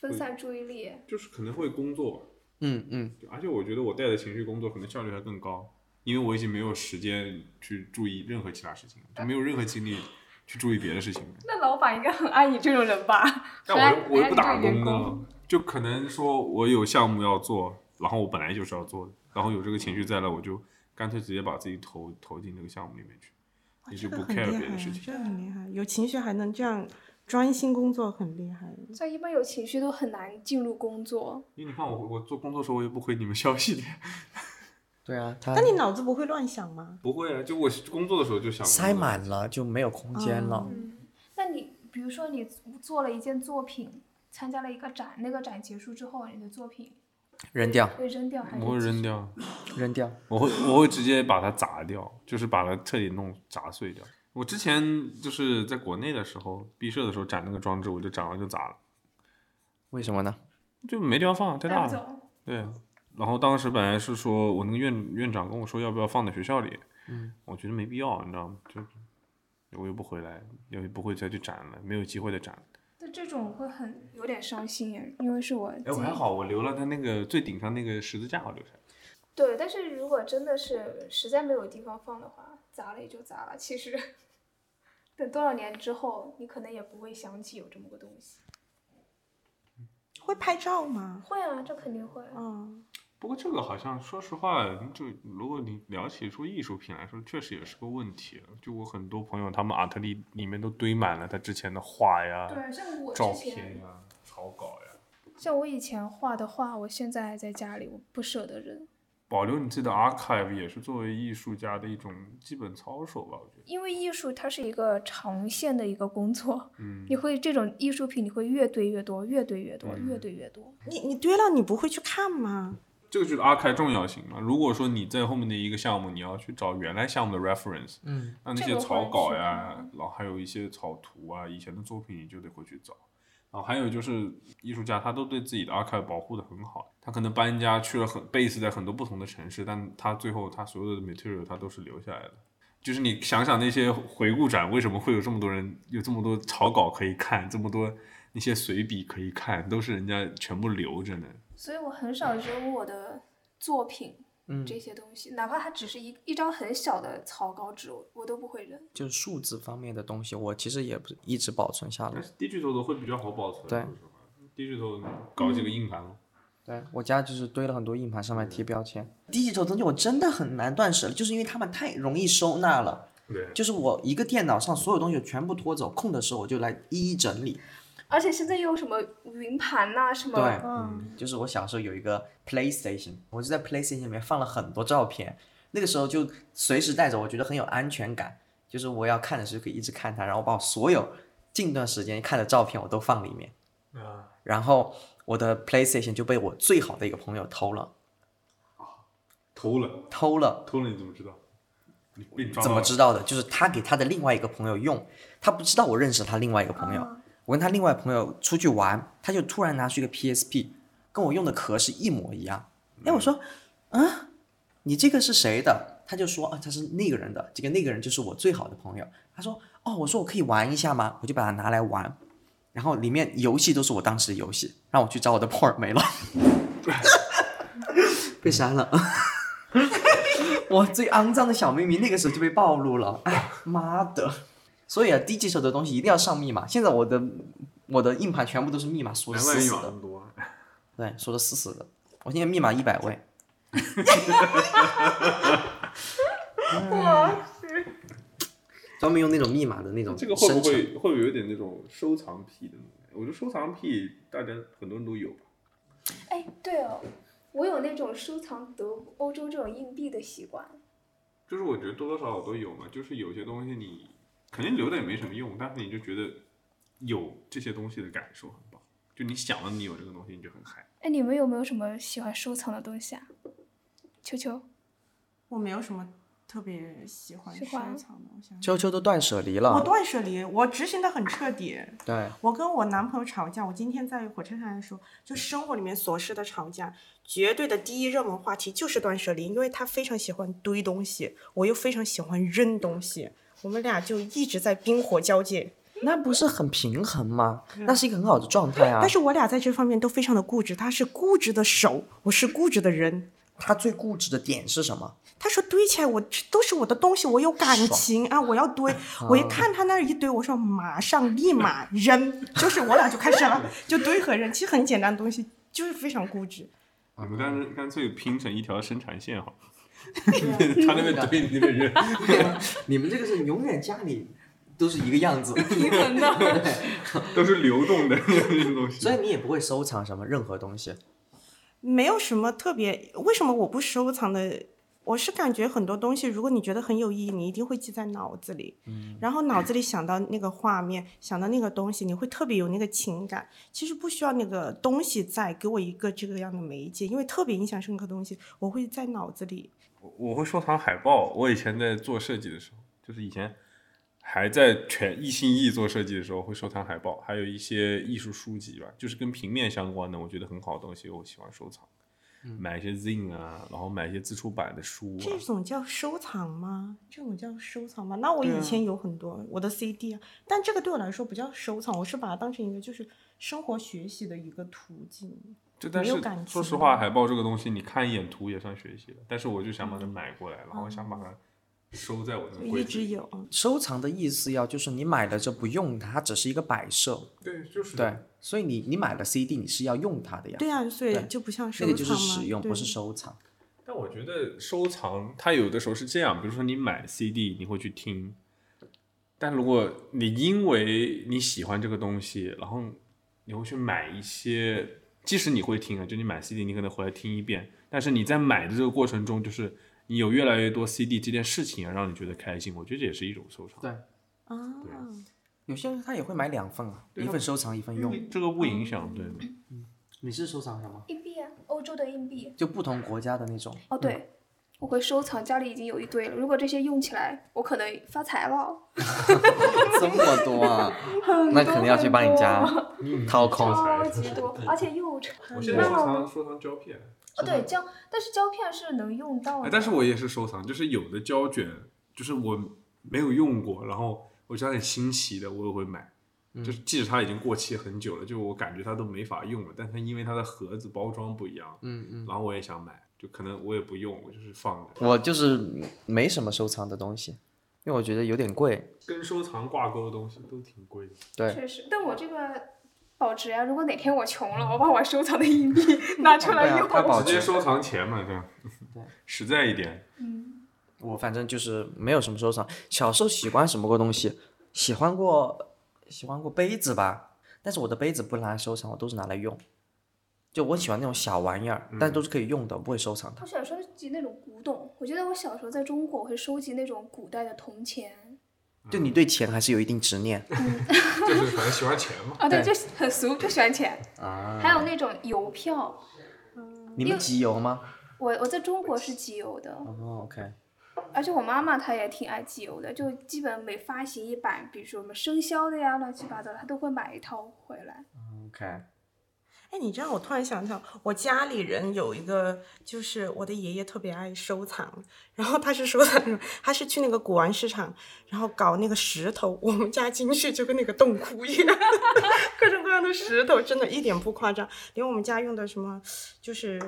分散注意力，就是可能会工作，嗯嗯，而且我觉得我带着情绪工作可能效率还更高，因为我已经没有时间去注意任何其他事情了，就没有任何精力去注意别的事情。那老板应该很爱你这种人吧？但我又我又不打工呢种员工，就可能说我有项目要做，然后我本来就是要做的，然后有这个情绪在了，我就干脆直接把自己投投进这个项目里面去，你就不 care 别的事，情。这个很厉害，有情绪还能这样专心工作，很厉害。所以一般有情绪都很难进入工作。因为你看我我做工作的时候我也不回你们消息的，对啊，他但你脑子不会乱想吗？不会啊，就我工作的时候就想塞满了就没有空间了。嗯，那你比如说你做了一件作品，参加了一个展，那个展结束之后，你的作品扔掉，会扔掉还是我会扔掉，扔掉。我会我会直接把它砸掉，就是把它彻底弄砸碎掉。我之前就是在国内的时候，毕设的时候展那个装置，我就展完就砸了，为什么呢？就没地方放，太大了。对，然后当时本来是说我那个院院长跟我说要不要放在学校里，嗯，我觉得没必要，你知道吗？就我又不回来，又不会再去展了，没有机会再展。那这种会很有点伤心耶，因为是我哎，我还好，我留了他那个最顶上那个十字架，我留下。对，但是如果真的是实在没有地方放的话，砸了也就砸了。其实等多少年之后，你可能也不会想起有这么个东西。会拍照吗？会啊，这肯定会。嗯，不过这个好像，说实话，就如果你聊起说艺术品来说，确实也是个问题。就我很多朋友，他们阿特里里面都堆满了他之前的画呀、对，像我照片呀、草稿呀。像我以前画的画，我现在还在家里，我不舍得扔，保留你自己的 archive 也是作为艺术家的一种基本操守吧，我觉得。因为艺术它是一个长线的一个工作，嗯，你会这种艺术品你会越堆越多，越堆越多，嗯越堆越多。你你堆了，你不会去看吗？这个就是 archive 重要性嘛。如果说你在后面的一个项目，你要去找原来项目的 reference，嗯，那那些草稿会呀是，然后还有一些草图啊，以前的作品你就得回去找。然后还有就是艺术家，他都对自己的 archive 保护的很好，他可能搬家去了很 base 在很多不同的城市，但他最后他所有的 material 他都是留下来的。就是你想想那些回顾展，为什么会有这么多人有这么多草稿可以看，这么多那些随笔可以看，都是人家全部留着呢。所以我很少扔我的作品，嗯这些东西，哪怕它只是一一张很小的草稿纸，我我都不会扔。就是数字方面的东西，我其实也不一直保存下来但。是 digital 的会比较好保存。对，digital 搞几个硬盘咯。对我家就是堆了很多硬盘，上面贴标签。digital 东西我真的很难断舍离，就是因为它们太容易收纳了。对，就是我一个电脑上所有东西全部拖走，空的时候我就来一一整理。而且现在又有什么云盘呐、什么对，嗯，就是我小时候有一个 PlayStation，我就在 PlayStation 里面放了很多照片，那个时候就随时带着，我觉得很有安全感。就是我要看的时候可以一直看它，然后把我所有近段时间看的照片我都放里面。啊，然后我的 PlayStation 就被我最好的一个朋友偷了，偷了，偷了。偷了你怎么知道？怎么知道的？就是他给他的另外一个朋友用，他不知道我认识他另外一个朋友。我跟他另外朋友出去玩，他就突然拿出一个 PSP，跟我用的壳是一模一样。哎，我说，啊，你这个是谁的？他就说啊，他是那个人的。这个那个人就是我最好的朋友。他说，哦，我说我可以玩一下吗？我就把它拿来玩，然后里面游戏都是我当时的游戏，让我去找我的 port 没了，被删了。我最肮脏的小秘密那个时候就被暴露了，哎妈的！所以啊，digital 的东西一定要上密码。现在我的我的硬盘全部都是密码锁死死的。对，锁的死死的。我现在密码一百位，专门用那种密码的那种这个会不会会不会有点那种收藏癖的那种？我觉得收藏癖大家很多人都有吧。哎，对哦，我有那种收藏德欧洲这种硬币的习惯。就是我觉得多多少少都有嘛，就是有些东西你肯定留着也没什么用，但是你就觉得有这些东西的感受很棒，就你想了你有这个东西，你就很嗨。哎，你们有没有什么喜欢收藏的东西啊？球球，我没有什么特别喜欢收藏的，我想想秋秋都断舍离了我。断舍离，我执行的很彻底。对，我跟我男朋友吵架，我今天在火车上的时候，就生活里面琐事的吵架，绝对的第一热门话题就是断舍离，因为他非常喜欢堆东西，我又非常喜欢扔东西，我们俩就一直在冰火交界。那不是很平衡吗？那是一个很好的状态啊。但是我俩在这方面都非常的固执，他是固执的手，我是固执的人。他最固执的点是什么？他说堆起来，我这都是我的东西，我有感情啊，我要堆。我一看他那儿一堆，我说马上立马扔，就是我俩就开始了，就堆和扔，其实很简单的东西，就是非常固执。你们干干脆拼成一条生产线好了，他那边堆，你那边扔。你们这个是永远家里都是一个样子，平衡的。都是流动的 东西。所以你也不会收藏什么任何东西。没有什么特别，为什么我不收藏的？我是感觉很多东西，如果你觉得很有意义，你一定会记在脑子里，然后脑子里想到那个画面，想到那个东西，你会特别有那个情感。其实不需要那个东西在给我一个这个样的媒介，因为特别印象深刻的东西，我会在脑子里。我我会收藏海报。我以前在做设计的时候，就是以前还在全一心一意做设计的时候，会收藏海报，还有一些艺术书籍吧，就是跟平面相关的，我觉得很好的东西，我喜欢收藏。买一些 zine 啊，然后买一些自出版的书啊。这种叫收藏吗？这种叫收藏吗？那我以前有很多、我的 CD 啊，但这个对我来说不叫收藏，我是把它当成一个就是生活学习的一个途径。就但是没有感情说实话，海报这个东西，你看一眼图也算学习了。但是我就想把它买过来，然后想把它收在我的柜子里。直有。收藏的意思要就是你买了这不用它，它只是一个摆设。对，就是对，所以你你买了 CD，你是要用它的呀。对啊，所以就不像收那藏那。个就是使用，不是收藏。但我觉得收藏它有的时候是这样，比如说你买 CD，你会去听，但如果你因为你喜欢这个东西，然后你会去买一些，即使你会听啊，就你买 CD，你可能回来听一遍，但是你在买的这个过程中，就是你有越来越多 CD 这件事情啊，让你觉得开心，我觉得这也是一种收藏。对，啊，有些人他也会买两份啊，一份收藏，一份用。这个不影响，对。你是收藏什么？硬币啊，欧洲的硬币。就不同国家的那种。哦，对，我会收藏，家里已经有一堆了。如果这些用起来，我可能发财了。这么多啊，那肯定要去帮你家掏空。超级多，而且又沉。我现在收藏收藏胶片，哦，对胶，但是胶片是能用到但是我也是收藏，就是有的胶卷，就是我没有用过，然后我觉得很新奇的，我也会买。就是即使它已经过期很久了，就我感觉它都没法用了，但它因为它的盒子包装不一样，嗯嗯，然后我也想买，就可能我也不用，我就是放着。我就是没什么收藏的东西，因为我觉得有点贵。跟收藏挂钩的东西都挺贵的。对，确实，但我这个保值呀、如果哪天我穷了，我把我收藏的硬币 拿出来用。它保值。直接收藏钱嘛，对吧？对，实在一点。嗯，我反正就是没有什么收藏。小时候喜欢什么个东西？喜欢过喜欢过杯子吧，但是我的杯子不拿来收藏，我都是拿来用。就我喜欢那种小玩意儿，但都是可以用的，我不会收藏它我。喜欢收集那种古董。我觉得我小时候在中国，我会收集那种古代的铜钱。就你对钱还是有一定执念 就是可能喜欢钱嘛。啊，对，对就很俗，就喜欢钱。啊。还有那种邮票，你们集邮吗？我我在中国是集邮的，哦，OK。而且我妈妈她也挺爱集邮的，就基本每发行一版，比如说什么生肖的呀，乱七八糟的，她都会买一套回来。OK，哎，你知道我突然想到，我家里人有一个，就是我的爷爷特别爱收藏，然后他是收藏什么，他是去那个古玩市场，然后搞那个石头，我们家进去就跟那个洞窟一样，各种各样的石头，真的一点不夸张，连我们家用的什么就是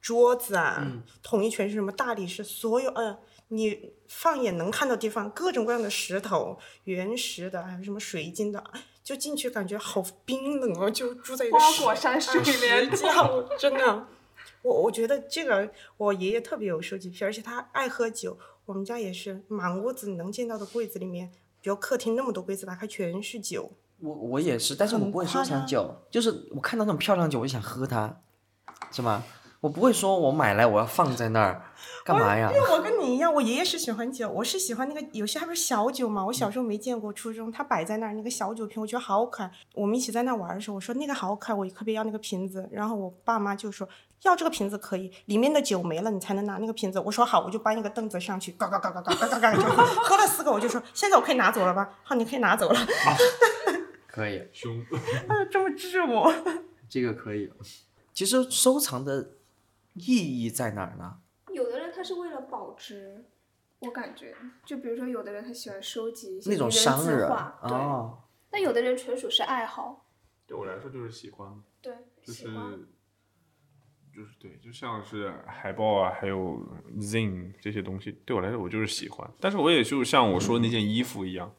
桌子啊，统一全是什么大理石，所有呃。你放眼能看到地方，各种各样的石头，原石的，还有什么水晶的，就进去感觉好冰冷哦，就住在一个花果山水里面石窖，真的。我我觉得这个我爷爷特别有收集癖，而且他爱喝酒。我们家也是，满屋子能见到的柜子里面，比如客厅那么多柜子，打开全是酒。我我也是，但是我不会收藏酒，就是我看到那种漂亮酒，我就想喝它，是吗？我不会说我买来我要放在那儿，干嘛呀？因为我跟你一样，我爷爷是喜欢酒，我是喜欢那个有些还不是小酒嘛。我小时候没见过，初中他摆在那儿那个小酒瓶，我觉得好可爱。我们一起在那玩的时候，我说那个好可爱，我特别要那个瓶子。然后我爸妈就说要这个瓶子可以，里面的酒没了你才能拿那个瓶子。我说好，我就搬一个凳子上去，嘎嘎嘎嘎嘎嘎嘎嘎，就喝了四个，我就说现在我可以拿走了吧？好，你可以拿走了。可以，凶。啊，这么治我。这个可以。其实收藏的意义在哪儿呢？有的人他是为了保值，我感觉，就比如说有的人他喜欢收集一些那种名人商人字画，对。哦，但有的人纯属是爱好，对我来说就是喜欢，对，就是。就是对，就像是海报啊，还有 zine 这些东西，对我来说我就是喜欢。但是我也就像我说的那件衣服一样，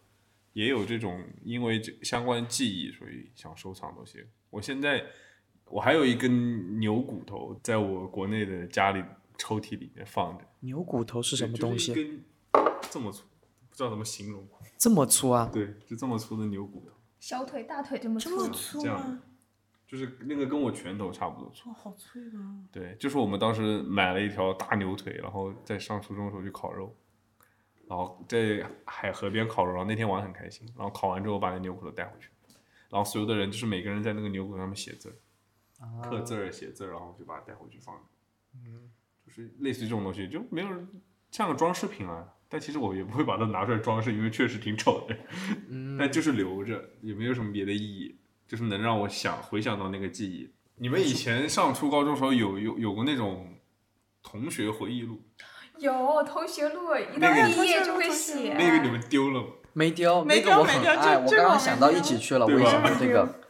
也有这种因为这相关记忆，所以想收藏东西。我现在我还有一根牛骨头，在我国内的家里抽屉里面放着，牛骨头是什么东西？就是一根这么粗，不知道怎么形容。这么粗啊？对，就这么粗的牛骨头，小腿、大腿这么这粗，么粗这样吗？就是那个跟我拳头差不多粗。哇，好脆啊！对，就是我们当时买了一条大牛腿，然后在上初中的时候去烤肉，然后在海河边烤肉，然后那天玩的很开心，然后烤完之后把那牛骨头带回去，然后所有的人就是每个人在那个牛骨头上面写字儿，刻字儿写字儿，然后就把它带回去放，嗯，就是类似于这种东西，就没有人像个装饰品啊，但其实我也不会把它拿出来装饰，因为确实挺丑的，嗯，但就是留着，也没有什么别的意义，就是能让我想回想到那个记忆。你们以前上初高中时候有有有过那种同学回忆录，有同学录，一那个到毕业就会写。那个你们丢了吗？没丢，没那个我丢没丢我我刚刚想到一起去了，对吧为什么这个？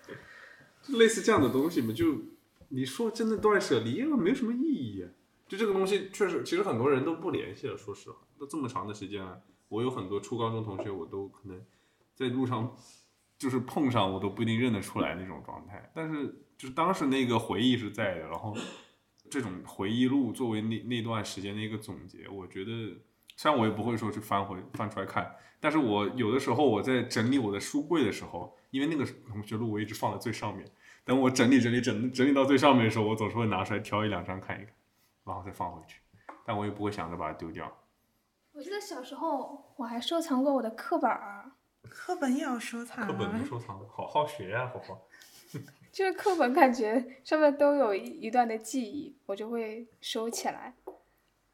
类似这样的东西嘛，就你说真的断舍离又没有什么意义，就这个东西确实，其实很多人都不联系了。说实话，都这么长的时间了，我有很多初高中同学，我都可能在路上就是碰上，我都不一定认得出来那种状态。但是就是当时那个回忆是在的，然后这种回忆录作为那那段时间的一个总结，我觉得虽然我也不会说去翻回翻出来看，但是我有的时候我在整理我的书柜的时候，因为那个同学录我一直放在最上面，等我整理整理整整理到最上面的时候，我总是会拿出来挑一两张看一看，然后再放回去，但我也不会想着把它丢掉。我记得小时候我还收藏过我的课本儿，课本也要收藏课本啊能。收藏，好好学呀、好好。就是课本感觉上面都有一一段的记忆，我就会收起来。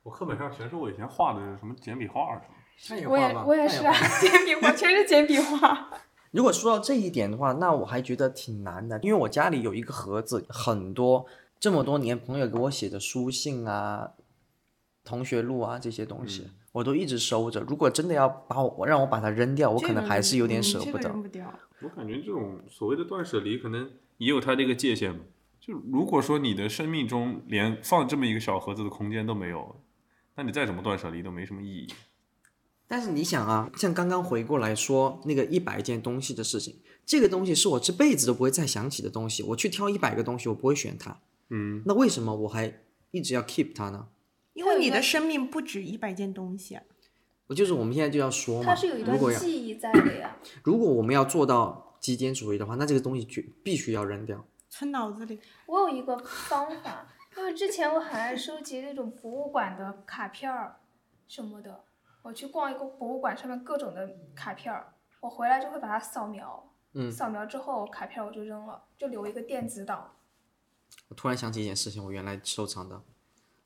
我课本上全是我以前画的什么简笔画什么。我也我也是啊，简笔画全是简笔画。如果说到这一点的话，那我还觉得挺难的，因为我家里有一个盒子，很多这么多年朋友给我写的书信啊、同学录啊这些东西，我都一直收着。如果真的要把我让我把它扔掉，我可能还是有点舍不得嗯这个。扔不掉。我感觉这种所谓的断舍离，可能也有它这个界限吧。就如果说你的生命中连放这么一个小盒子的空间都没有，那你再怎么断舍离都没什么意义。但是你想啊，像刚刚回过来说那个一百件东西的事情，这个东西是我这辈子都不会再想起的东西，我去挑一百个东西，我不会选它。嗯，那为什么我还一直要 keep 它呢？因为你的生命不止一百件东西啊。我就是我们现在就要说嘛，它是有一段记忆在的呀。如果我们要做到极简主义的话，那这个东西绝必须要扔掉。存脑子里。我有一个方法，因为之前我很爱收集那种博物馆的卡片儿什么的。我去逛一个博物馆，上面各种的卡片儿，我回来就会把它扫描。嗯扫描之后，卡片我就扔了，就留一个电子档。我突然想起一件事情，我原来收藏的，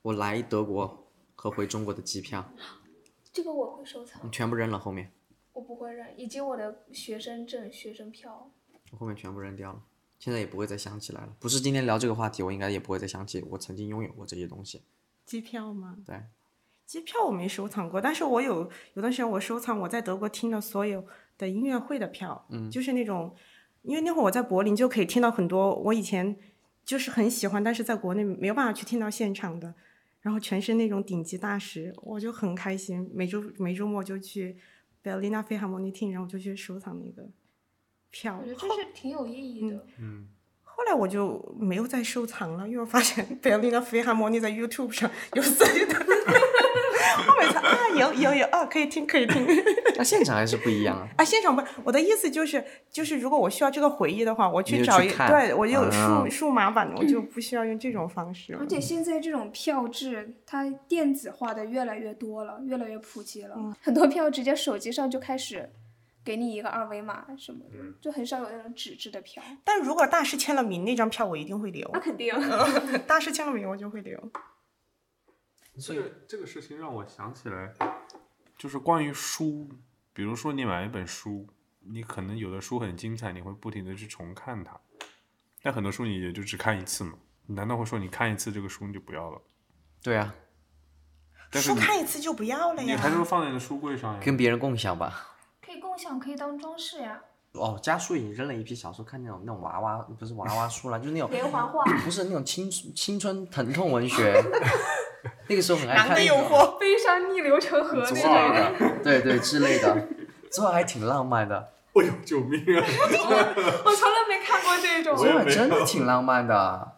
我来德国和回中国的机票，这个我会收藏，你全部扔了，后面我不会扔，以及我的学生证、学生票。我后面全部扔掉了，现在也不会再想起来了。不是今天聊这个话题，我应该也不会再想起我曾经拥有过这些东西。机票吗？对，机票我没收藏过，但是我有有段时间我收藏我在德国听的所有的音乐会的票，嗯，就是那种，因为那会儿我在柏林就可以听到很多我以前就是很喜欢，但是在国内没有办法去听到现场的，然后全是那种顶级大师，我就很开心，每周每周末就去 Berliner Philharmonie 听，然后就去收藏那个票我觉。得这是挺有意义的。嗯后来我就没有再收藏了，因为我发现 Berliner Philharmonie 在 YouTube 上有自己的。我每次啊有有有啊可以听可以听 那现场还是不一样啊。啊现场不我的意思就是就是如果我需要这个回忆的话，我去找一对我有数、啊数码版的，我就不需要用这种方式而。且现在这种票制，它电子化的越来越多了，越来越普及了。嗯 很多票直接手机上就开始给你一个二维码什么的，就很少有那种纸质的票。但如果大师签了名，那张票我一定会留。那肯定。大师签了名，我就会留。这个这个事情让我想起来，就是关于书，比如说你买一本书，你可能有的书很精彩，你会不停的去重看它，但很多书你也就只看一次嘛。你难道会说你看一次这个书你就不要了？对啊，书但是你看一次就不要了呀你还是会呀。放在你的书柜上呀。跟别人共享吧。可以共享，可以当装饰呀。哦，家书已经扔了一批小时候看那种那种娃娃，不是娃娃书了，就是那种连环画，不是那种青青春疼痛文学。那个时候很爱看那种诱惑，悲伤逆流成河之那类种。的，对对之类的，昨晚还挺浪漫的，哎呦，救命啊！我从来没看过这种。昨晚真的挺浪漫的。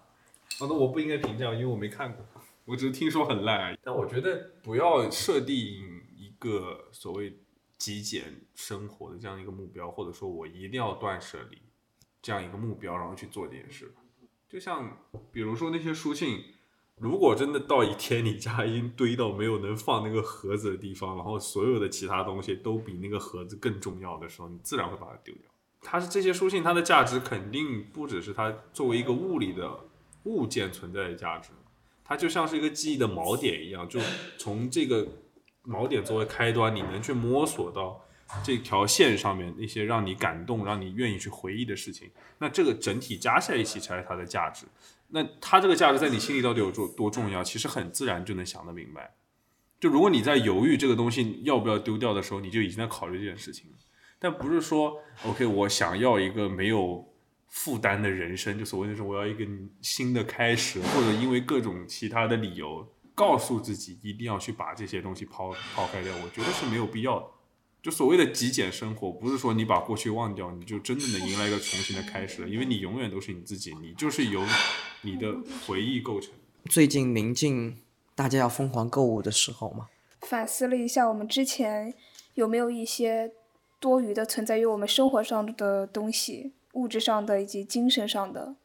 好的我不应该评价，因为我没看过，我只是听说很烂而已。但我觉得不要设定一个所谓极简生活的这样一个目标，或者说我一定要断舍离这样一个目标，然后去做这件事。就像比如说那些书信，如果真的到一天你家已经堆到没有能放那个盒子的地方，然后所有的其他东西都比那个盒子更重要的时候，你自然会把它丢掉。它是这些书信，它的价值肯定不只是它作为一个物理的物件存在的价值，它就像是一个记忆的锚点一样，就从这个锚点作为开端，你能去摸索到这条线上面那些让你感动、让你愿意去回忆的事情，那这个整体加在一起才是它的价值。那它这个价值在你心里到底有多多重要，其实很自然就能想得明白。就如果你在犹豫这个东西要不要丢掉的时候，你就已经在考虑这件事情了。但不是说，OK，我想要一个没有负担的人生，就所谓那种我要一个新的开始，或者因为各种其他的理由，告诉自己一定要去把这些东西抛抛开掉，我觉得是没有必要的。就所谓的极简生活，不是说你把过去忘掉，你就真的能迎来一个重新的开始了，因为你永远都是你自己，你就是由你的回忆构成。最近临近大家要疯狂购物的时候嘛，反思了一下，我们之前有没有一些多余的存在于我们生活上的东西，物质上的以及精神上的。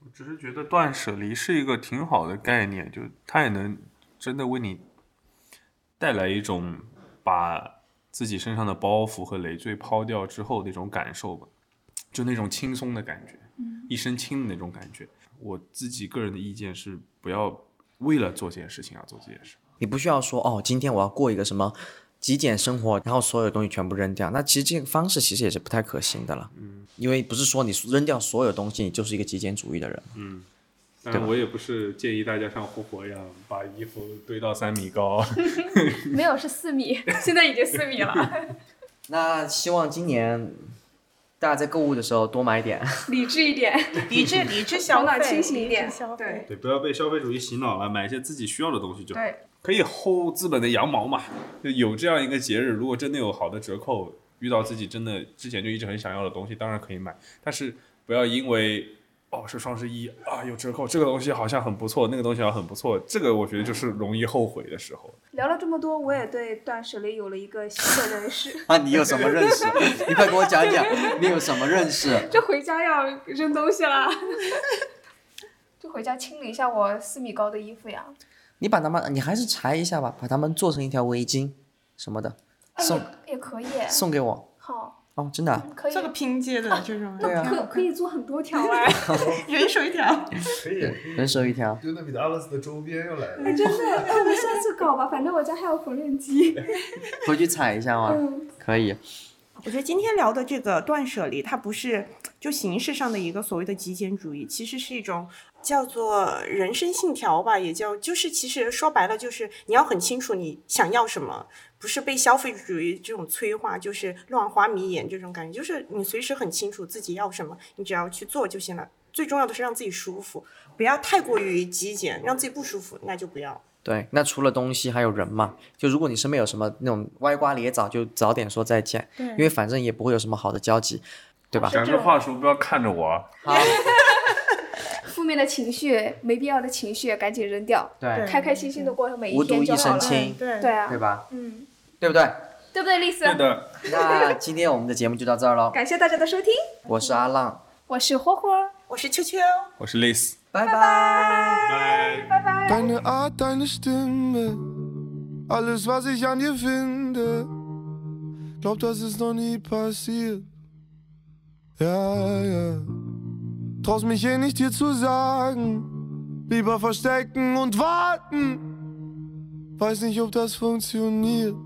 我只是觉得断舍离是一个挺好的概念，就它也能真的为你带来一种把自己身上的包袱和累赘抛掉之后那种感受吧，就那种轻松的感觉，一身轻的那种感觉。我自己个人的意见是，不要为了做这件事情而做这件事。你不需要说哦，今天我要过一个什么极简生活，然后所有东西全部扔掉。那其实这个方式其实也是不太可行的了。嗯，因为不是说你扔掉所有东西，你就是一个极简主义的人。嗯，当然我也不是建议大家像胡佛一样把衣服堆到三米高。没有，是四米，现在已经四米了。那希望今年大家在购物的时候多买点。理智一点，理智理智消头脑费，清醒一点对对，不要被消费主义洗脑了，买一些自己需要的东西就好。对，可以薅资本的羊毛嘛。就有这样一个节日，如果真的有好的折扣，遇到自己真的之前就一直很想要的东西，当然可以买。但是不要因为哦是双十一啊有折扣，这个东西好像很不错，那个东西好像很不错，这个我觉得就是容易后悔的时候。聊了这么多，我也对断舍离有了一个新的认识。啊，你有什么认识？你快给我讲讲，你有什么认识？就回家要扔东西了，就回家清理一下我四米高的衣服呀。你把它们，你还是裁一下吧，把它们做成一条围巾什么的，哎送也也可以，送给我。好，哦，真的啊、可以这。个拼接的这种，对啊可可以做很多条哎 人手一条。可以，人手一条。就那米的阿拉斯的周边又来了。真的，那我们下次搞吧，反正我家还有缝纫机。回去踩一下嘛？嗯，可以。我觉得今天聊的这个断舍离，它不是就形式上的一个所谓的极简主义，其实是一种叫做人生信条吧，也叫就是其实说白了就是你要很清楚你想要什么，不是被消费主义这种催化，就是乱花迷眼这种感觉，就是你随时很清楚自己要什么，你只要去做就行了。最重要的是让自己舒服，不要太过于极简，让自己不舒服那就不要。对，那除了东西还有人嘛？就如果你身边有什么那种歪瓜裂枣，就早点说再见，因为反正也不会有什么好的交集，对吧？讲这话的时候不要看着我啊。好，负面的情绪、没必要的情绪赶紧扔掉，对，开开心心的过每一天就好了。身轻，对对啊，对吧？嗯，对不对？对不对，丽丝？对的，那今天我们的节目就到这儿喽。感谢大家的收听，我是阿浪，我是霍霍，我是秋秋。我是 Liz，拜 Bye, bye. bye, bye. Deine Art, deine Stimme, alles, was ich an dir finde. Glaub, das ist noch nie passiert. Ja, ja. Traust mich eh nicht dir zu sagen. Lieber verstecken und warten. Weiß nicht, ob das funktioniert.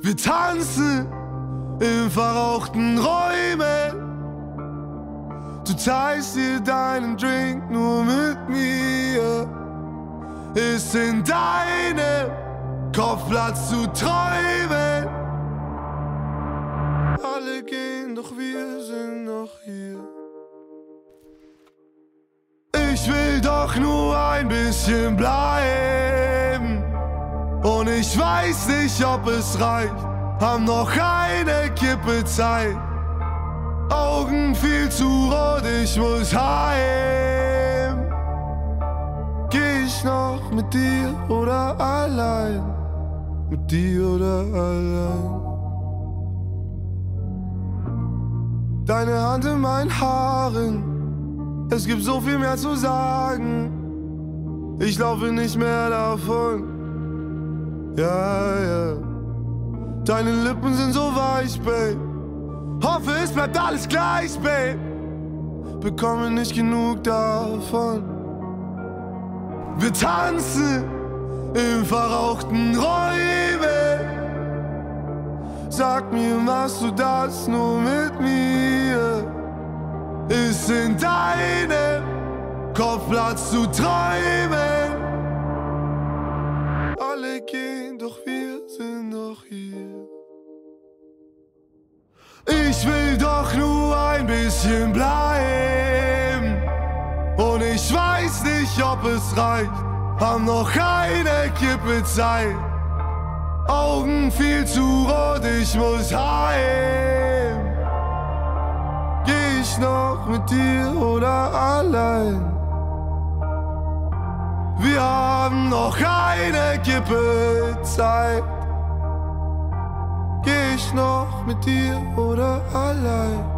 Wir tanzen in verrauchten Räumen. Du teilst dir deinen Drink nur mit mir. Ist in deinem Kopf Platz zu träumen. Alle gehen, doch wir sind noch hier. Ich will doch nur ein bisschen bleiben. Und ich weiß nicht, ob es reicht. Haben noch eine Kippe Zeit. Augen viel zu rot, ich muss heim. Geh ich noch mit dir oder allein? Mit dir oder allein? Deine Hand in meinen Haaren, es gibt so viel mehr zu sagen. Ich laufe nicht mehr davon. Ja, ja. Deine Lippen sind so weich, Babe. Hoffe, es bleibt alles gleich, Babe. Bekomme nicht genug davon. Wir tanzen in verrauchten Räumen. Sag mir, machst du das nur mit mir? Ist in deinem Kopf Platz zu träumen? Alle gehen, doch wir sind noch hier. Ich will doch nur ein bisschen bleiben. Und ich weiß nicht, ob es reicht. haben noch keine Kippe Zeit. Augen viel zu rot, ich muss heim. Geh ich noch mit dir oder allein? Wir haben noch keine Kippe Zeit. Geh ich noch mit dir oder allein?